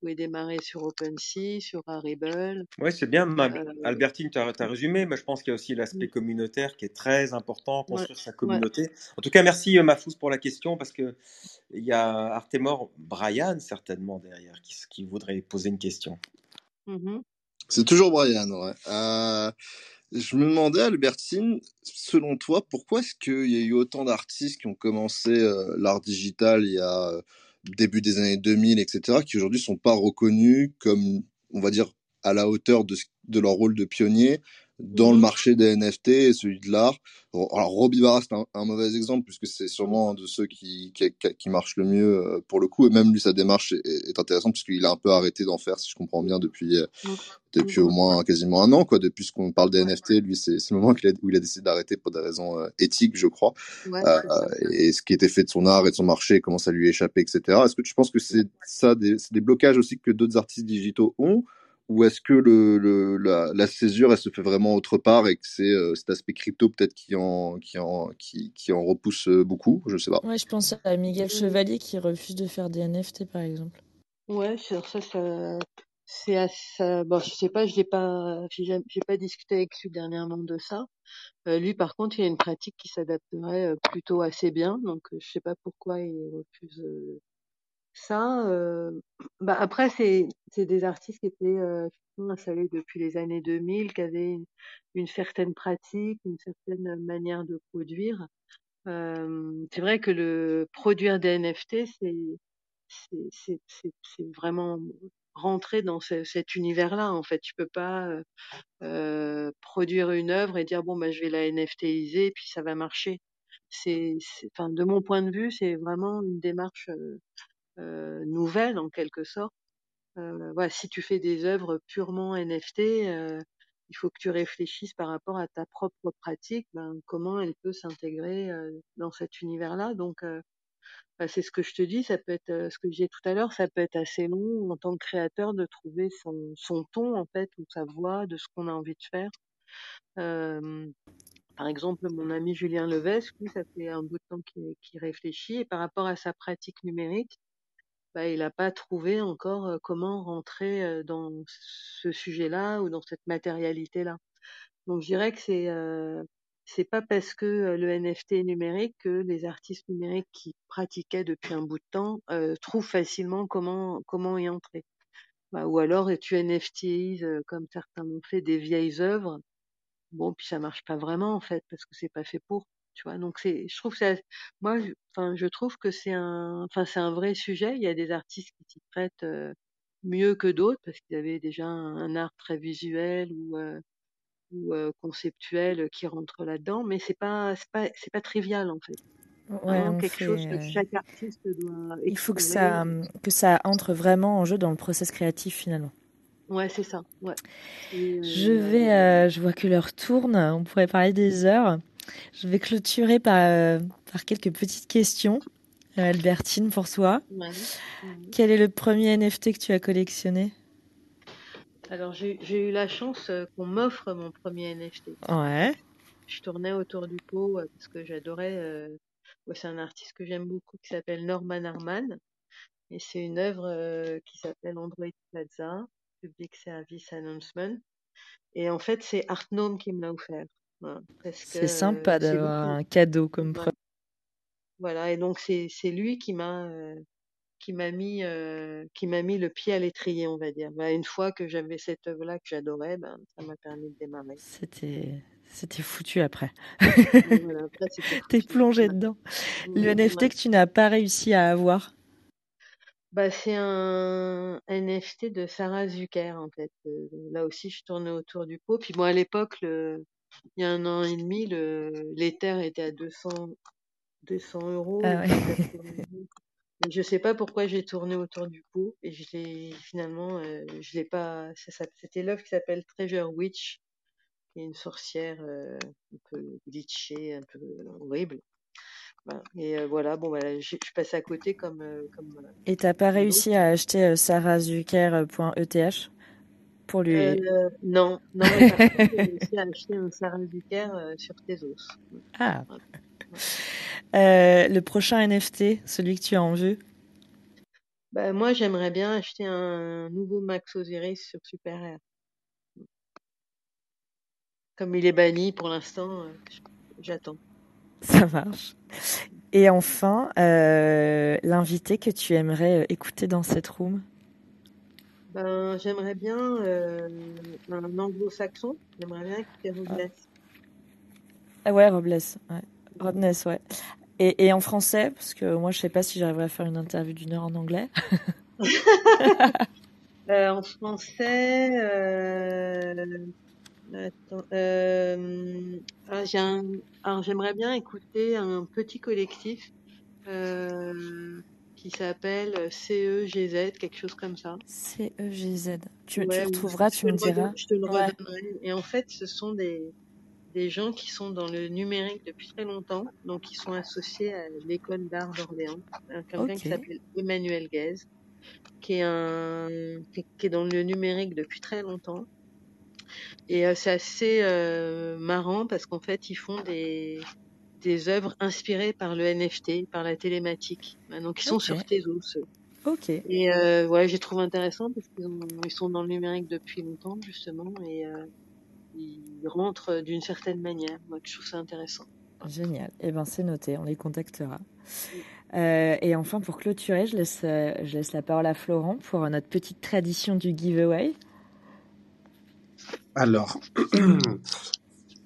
D: Vous pouvez démarrer sur OpenSea, sur Rarible.
E: Oui, c'est bien,
D: Euh,
E: Albertine, tu as, résumé, mais je pense qu'il y a aussi l'aspect
D: mm,
E: communautaire qui est très important,
D: ouais,
E: construire sa
D: ouais.
E: communauté. En tout cas, merci euh, Mafous pour la question, parce que il y a Artemor Brian, certainement, derrière, qui, qui voudrait poser une question.
D: Mhm.
B: C'est toujours Brian, ouais. Euh, je me demandais, Albertine, selon toi, pourquoi est-ce qu'il y a eu autant d'artistes qui ont commencé euh, l'art digital il y a euh, début des années 2000, etc., qui aujourd'hui sont pas reconnus comme, on va dire, à la hauteur de, de leur rôle de pionnier dans le
D: Mhm.
B: marché des NFT et celui de l'art. Alors, Robbie Barra, c'est un, un mauvais exemple, puisque c'est sûrement un de ceux qui, qui, qui, marche le mieux euh, pour le coup, et même lui, sa démarche est, est intéressante, puisqu'il a un peu arrêté d'en faire, si je comprends bien, depuis, euh,
D: Mm,
B: depuis au moins quasiment un an, quoi. Depuis ce qu'on parle des NFT, lui, c'est le moment a, où il a décidé d'arrêter pour des raisons euh, éthiques, je crois.
D: ouais,
B: Euh,
D: ça.
B: et ce qui était fait de son art et de son marché commence à lui échapper, etc. Est-ce que tu penses que c'est ça, des, des blocages aussi que d'autres artistes digitaux ont, ou est-ce que le, le, la, la césure, elle se fait vraiment autre part et que c'est euh, cet aspect crypto peut-être qui en, qui, en, qui, qui en repousse euh, beaucoup? Je sais pas.
A: Ouais, je pense à Miguel
D: Mm.
A: Chevalier qui refuse de faire des NFT, par exemple.
D: Ouais, sur ça, ça, c'est assez, bon, je sais pas, je l'ai pas, j'ai pas discuté avec lui dernièrement de ça. Euh, lui, par contre, il a une pratique qui s'adapterait plutôt assez bien, donc je sais pas pourquoi il refuse euh, ça. euh. Bah, après, c'est, des artistes qui étaient euh, installés depuis les années 2000, qui avaient une, certaine pratique, une certaine manière de produire. Euh, c'est vrai que le produire des NFT, c'est vraiment rentrer dans ce- cet univers-là. En fait, tu peux pas euh, euh, produire une œuvre et dire bon bah je vais la NFTiser et puis ça va marcher. C'est, enfin de mon point de vue, c'est vraiment une démarche nouvelle en quelque sorte. Euh, voilà, si tu fais des œuvres purement NFT, euh, il faut que tu réfléchisses par rapport à ta propre pratique, ben, comment elle peut s'intégrer euh, dans cet univers-là. Donc euh, bah, c'est ce que je te dis, ça peut être euh, ce que je disais tout à l'heure, ça peut être assez long en tant que créateur de trouver son, son ton en fait ou sa voix de ce qu'on a envie de faire. Euh, par exemple, mon ami Julien Levesque, lui, ça fait un bout de temps qu'il qu'il réfléchit et par rapport à sa pratique numérique, bah, il n'a pas trouvé encore comment rentrer dans ce sujet-là ou dans cette matérialité-là. Donc je dirais que c'est euh, c'est pas parce que le NFT est numérique que les artistes numériques qui pratiquaient depuis un bout de temps trouvent facilement comment comment y entrer. Bah, ou alors tu NFTises comme certains l'ont fait des vieilles œuvres. Bon puis ça marche pas vraiment en fait parce que c'est pas fait pour. Tu vois? Donc c'est je trouve ça moi je- enfin je trouve que c'est un enfin c'est un vrai sujet. Il y a des artistes qui s'y prêtent euh, mieux que d'autres parce qu'ils avaient déjà un, un art très visuel ou euh, ou euh, conceptuel qui rentre là-dedans, mais c'est pas c'est pas c'est pas trivial en fait.
A: Ouais,
D: Vraiment
A: on
D: quelque chose
A: fait.
D: que chaque artiste doit
A: Il faut que ça, que ça entre vraiment en jeu dans le process créatif finalement.
D: Ouais, c'est ça. Ouais. Et,
A: Je vais, euh, je vois que l'heure tourne, on pourrait parler des heures. Je vais clôturer par, euh, par quelques petites questions. Euh, Albertine, pour toi.
D: ouais, ouais.
A: Quel est le premier NFT que tu as collectionné?
D: Alors j'ai eu la chance euh, qu'on m'offre mon premier NFT.
A: Ouais.
D: Je tournais autour du pot parce que j'adorais. euh, c'est un artiste que j'aime beaucoup qui s'appelle Norman Arman et c'est une œuvre euh, qui s'appelle Android Plaza, Public Service Announcement. Et en fait, c'est Artnome qui me l'a offert. Voilà,
A: C'est sympa d'avoir un cadeau comme preuve.
D: voilà. Et donc c'est lui qui m'a euh, qui m'a mis euh, qui m'a mis le pied à l'étrier, on va dire. Bah, une fois que j'avais cette œuvre-là que j'adorais, ben ça m'a permis de démarrer.
A: C'était, C'était foutu après.
D: Voilà, *laughs*
A: T'es plongé
D: Ouais.
A: dedans. Le
D: Ouais,
A: NFT que tu n'as pas réussi à avoir?
D: Bah, c'est un NFT de Sarah Zucker, en fait. Euh, là aussi, je tournais autour du pot. Puis moi, à l'époque, le... il y a un an et demi, le... l'Ether était à 200, 200 euros
A: Ah
D: ou
A: ouais.
D: 180 euros. Et je sais pas pourquoi j'ai tourné autour du pot et je l'ai finalement, euh, je l'ai pas. ça- C'était l'œuvre qui s'appelle Treasure Witch, qui est une sorcière euh, un peu glitchée, un peu horrible. Voilà. Et euh, voilà, bon, voilà, je je passe à côté comme comme
A: Et t'as pas réussi à acheter sarahzucker.eth pour lui.
D: Euh, non, non, mais par contre, j'ai réussi à acheter un Sarah Zucker euh, sur Tezos.
A: Ah. Euh, le prochain NFT, celui que tu as en vue?
D: Bah, moi, j'aimerais bien acheter un nouveau Max Osiris sur Super Air. Comme il est banni pour l'instant, j'attends.
A: Ça marche. Et enfin, l'invité que tu aimerais écouter dans cette room?
D: Ben, j'aimerais bien euh, un anglo-saxon. J'aimerais bien écouter Robles.
A: Ah ouais, Robles. Ouais. Rodness, ouais. Et, et en français, parce que moi, je sais pas si j'arriverai à faire une interview d'une heure en anglais. *laughs*
D: Euh, en français, euh, attends, euh, ah, j'ai un, alors j'aimerais bien écouter un petit collectif euh, qui s'appelle CEGZ, quelque chose comme ça.
A: C-E-G-Z. Tu,
D: Ouais, ou
A: retrouveras, tu me diras.
D: Je te le
A: Ouais.
D: redonnerai. Et en fait, ce sont des, des gens qui sont dans le numérique depuis très longtemps, donc qui sont associés à l'école d'art d'Orléans. Un- Quelqu'un qui s'appelle Emmanuel Guez, qui est un, qui, qui est dans le numérique depuis très longtemps. Et euh, c'est assez euh, marrant parce qu'en fait, ils font des, des œuvres inspirées par le NFT, par la télématique. Donc, ils sont
A: Ok.
D: sur Tezos.
A: Ok.
D: Et euh, ouais, j'ai trouvé intéressant parce qu'ils ont- ils sont dans le numérique depuis longtemps, justement, et euh, ils rentrent d'une certaine manière. Moi, je trouve ça intéressant.
A: Génial. Eh ben, c'est noté. On les contactera. Euh, et enfin, pour clôturer, je laisse, euh, je laisse la parole à Florent pour euh, notre petite tradition du giveaway.
F: Alors, *clears throat* *clears throat*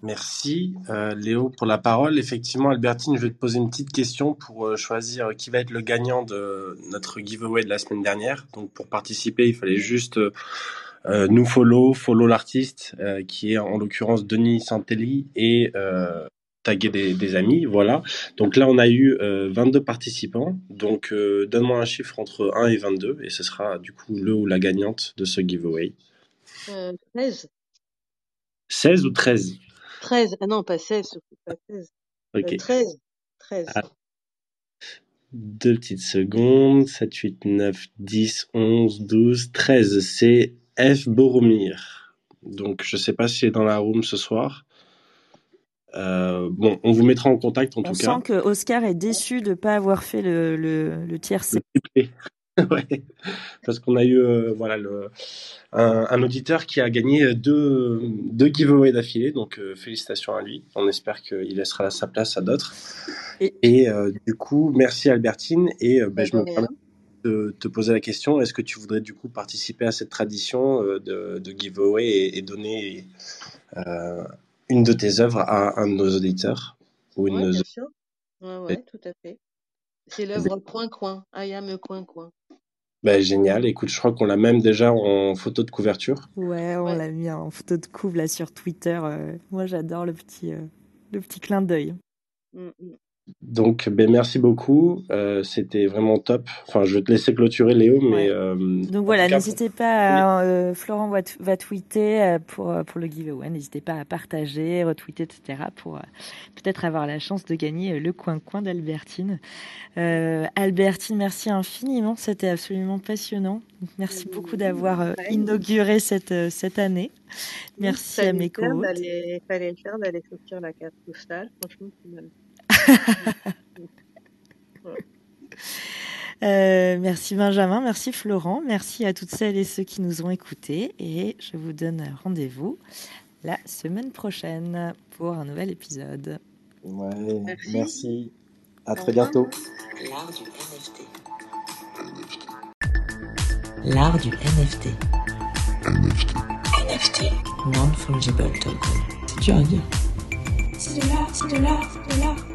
F: merci euh, Léo pour la parole. Effectivement, Albertine, je vais te poser une petite question pour euh, choisir qui va être le gagnant de notre giveaway de la semaine dernière. Donc, pour participer, il fallait juste euh, euh, nous follow, follow l'artiste euh, qui est en l'occurrence Denis Santelli et euh, taguer des, des amis. Voilà. Donc là, on a eu euh, 22 participants. Donc, euh, donne-moi un chiffre entre 1 et 22 et ce sera du coup le ou la gagnante de ce giveaway.
D: Euh, 13
F: 16 ou 13
D: 13 Ah non, pas 16, surtout pas 16.
F: Ok.
D: Euh, 13 13
F: Ah. Deux petites secondes. 7, 8, 9, 10, 11, 12, 13. C'est F. Boromir. Donc, je sais pas s'il est dans la room ce soir. Euh, bon, on vous mettra en contact en
A: On
F: tout
A: sent
F: cas.
A: que Oscar est déçu de ne pas avoir fait le, le, le tiercé.
F: Le triplé. *laughs* ouais. Parce qu'on a eu euh, voilà, le, un, un auditeur qui a gagné deux, deux giveaways d'affilée. Donc, euh, félicitations à lui. On espère qu'il laissera sa place à d'autres.
A: Et-
F: Et euh, du coup, merci Albertine. Et ben,
D: Bah,
F: je me permets de te poser la question, est-ce que tu voudrais du coup participer à cette tradition de, de giveaway et, et donner une de tes œuvres à un de nos auditeurs ou une
D: Ouais, bien sûr. Ouais, ouais, tout à fait. C'est l'œuvre Coin Coin, I am a Coin Coin.
F: Ben, génial, écoute, je crois qu'on l'a même déjà en photo de couverture.
A: Ouais, on
D: Ouais.
A: l'a mis en photo de couve là sur Twitter. euh, moi, j'adore le petit, euh, le petit clin d'œil.
D: Mm, mm.
F: Donc, ben, merci beaucoup, euh, c'était vraiment top. Enfin, je vais te laisser clôturer Léo, mais...
A: Ouais.
F: euh,
A: Donc voilà, n'hésitez pas, à, euh, Florent va, va tweeter pour, pour le giveaway. N'hésitez pas à partager, retweeter, etc. pour euh, peut-être avoir la chance de gagner le coin-coin d'Albertine. Euh, Albertine, merci infiniment. C'était absolument passionnant. Merci beaucoup d'avoir inauguré cette, cette année. Merci à mes co-hôtes.
D: d'aller- Fallait le faire d'aller sortir la carte postale. Franchement, c'est mal.
A: Euh, merci Benjamin, merci Florent, merci à toutes celles et ceux qui nous ont écoutés et je vous donne rendez-vous la semaine prochaine pour un nouvel épisode.
E: Ouais,
D: Merci.
E: merci. À très bientôt.
H: L'art du NFT. L'art du NFT.
C: NFT.
H: Non-fungible token. C'est dur à dire.
C: c'est de l'art, c'est de l'art, c'est de l'art.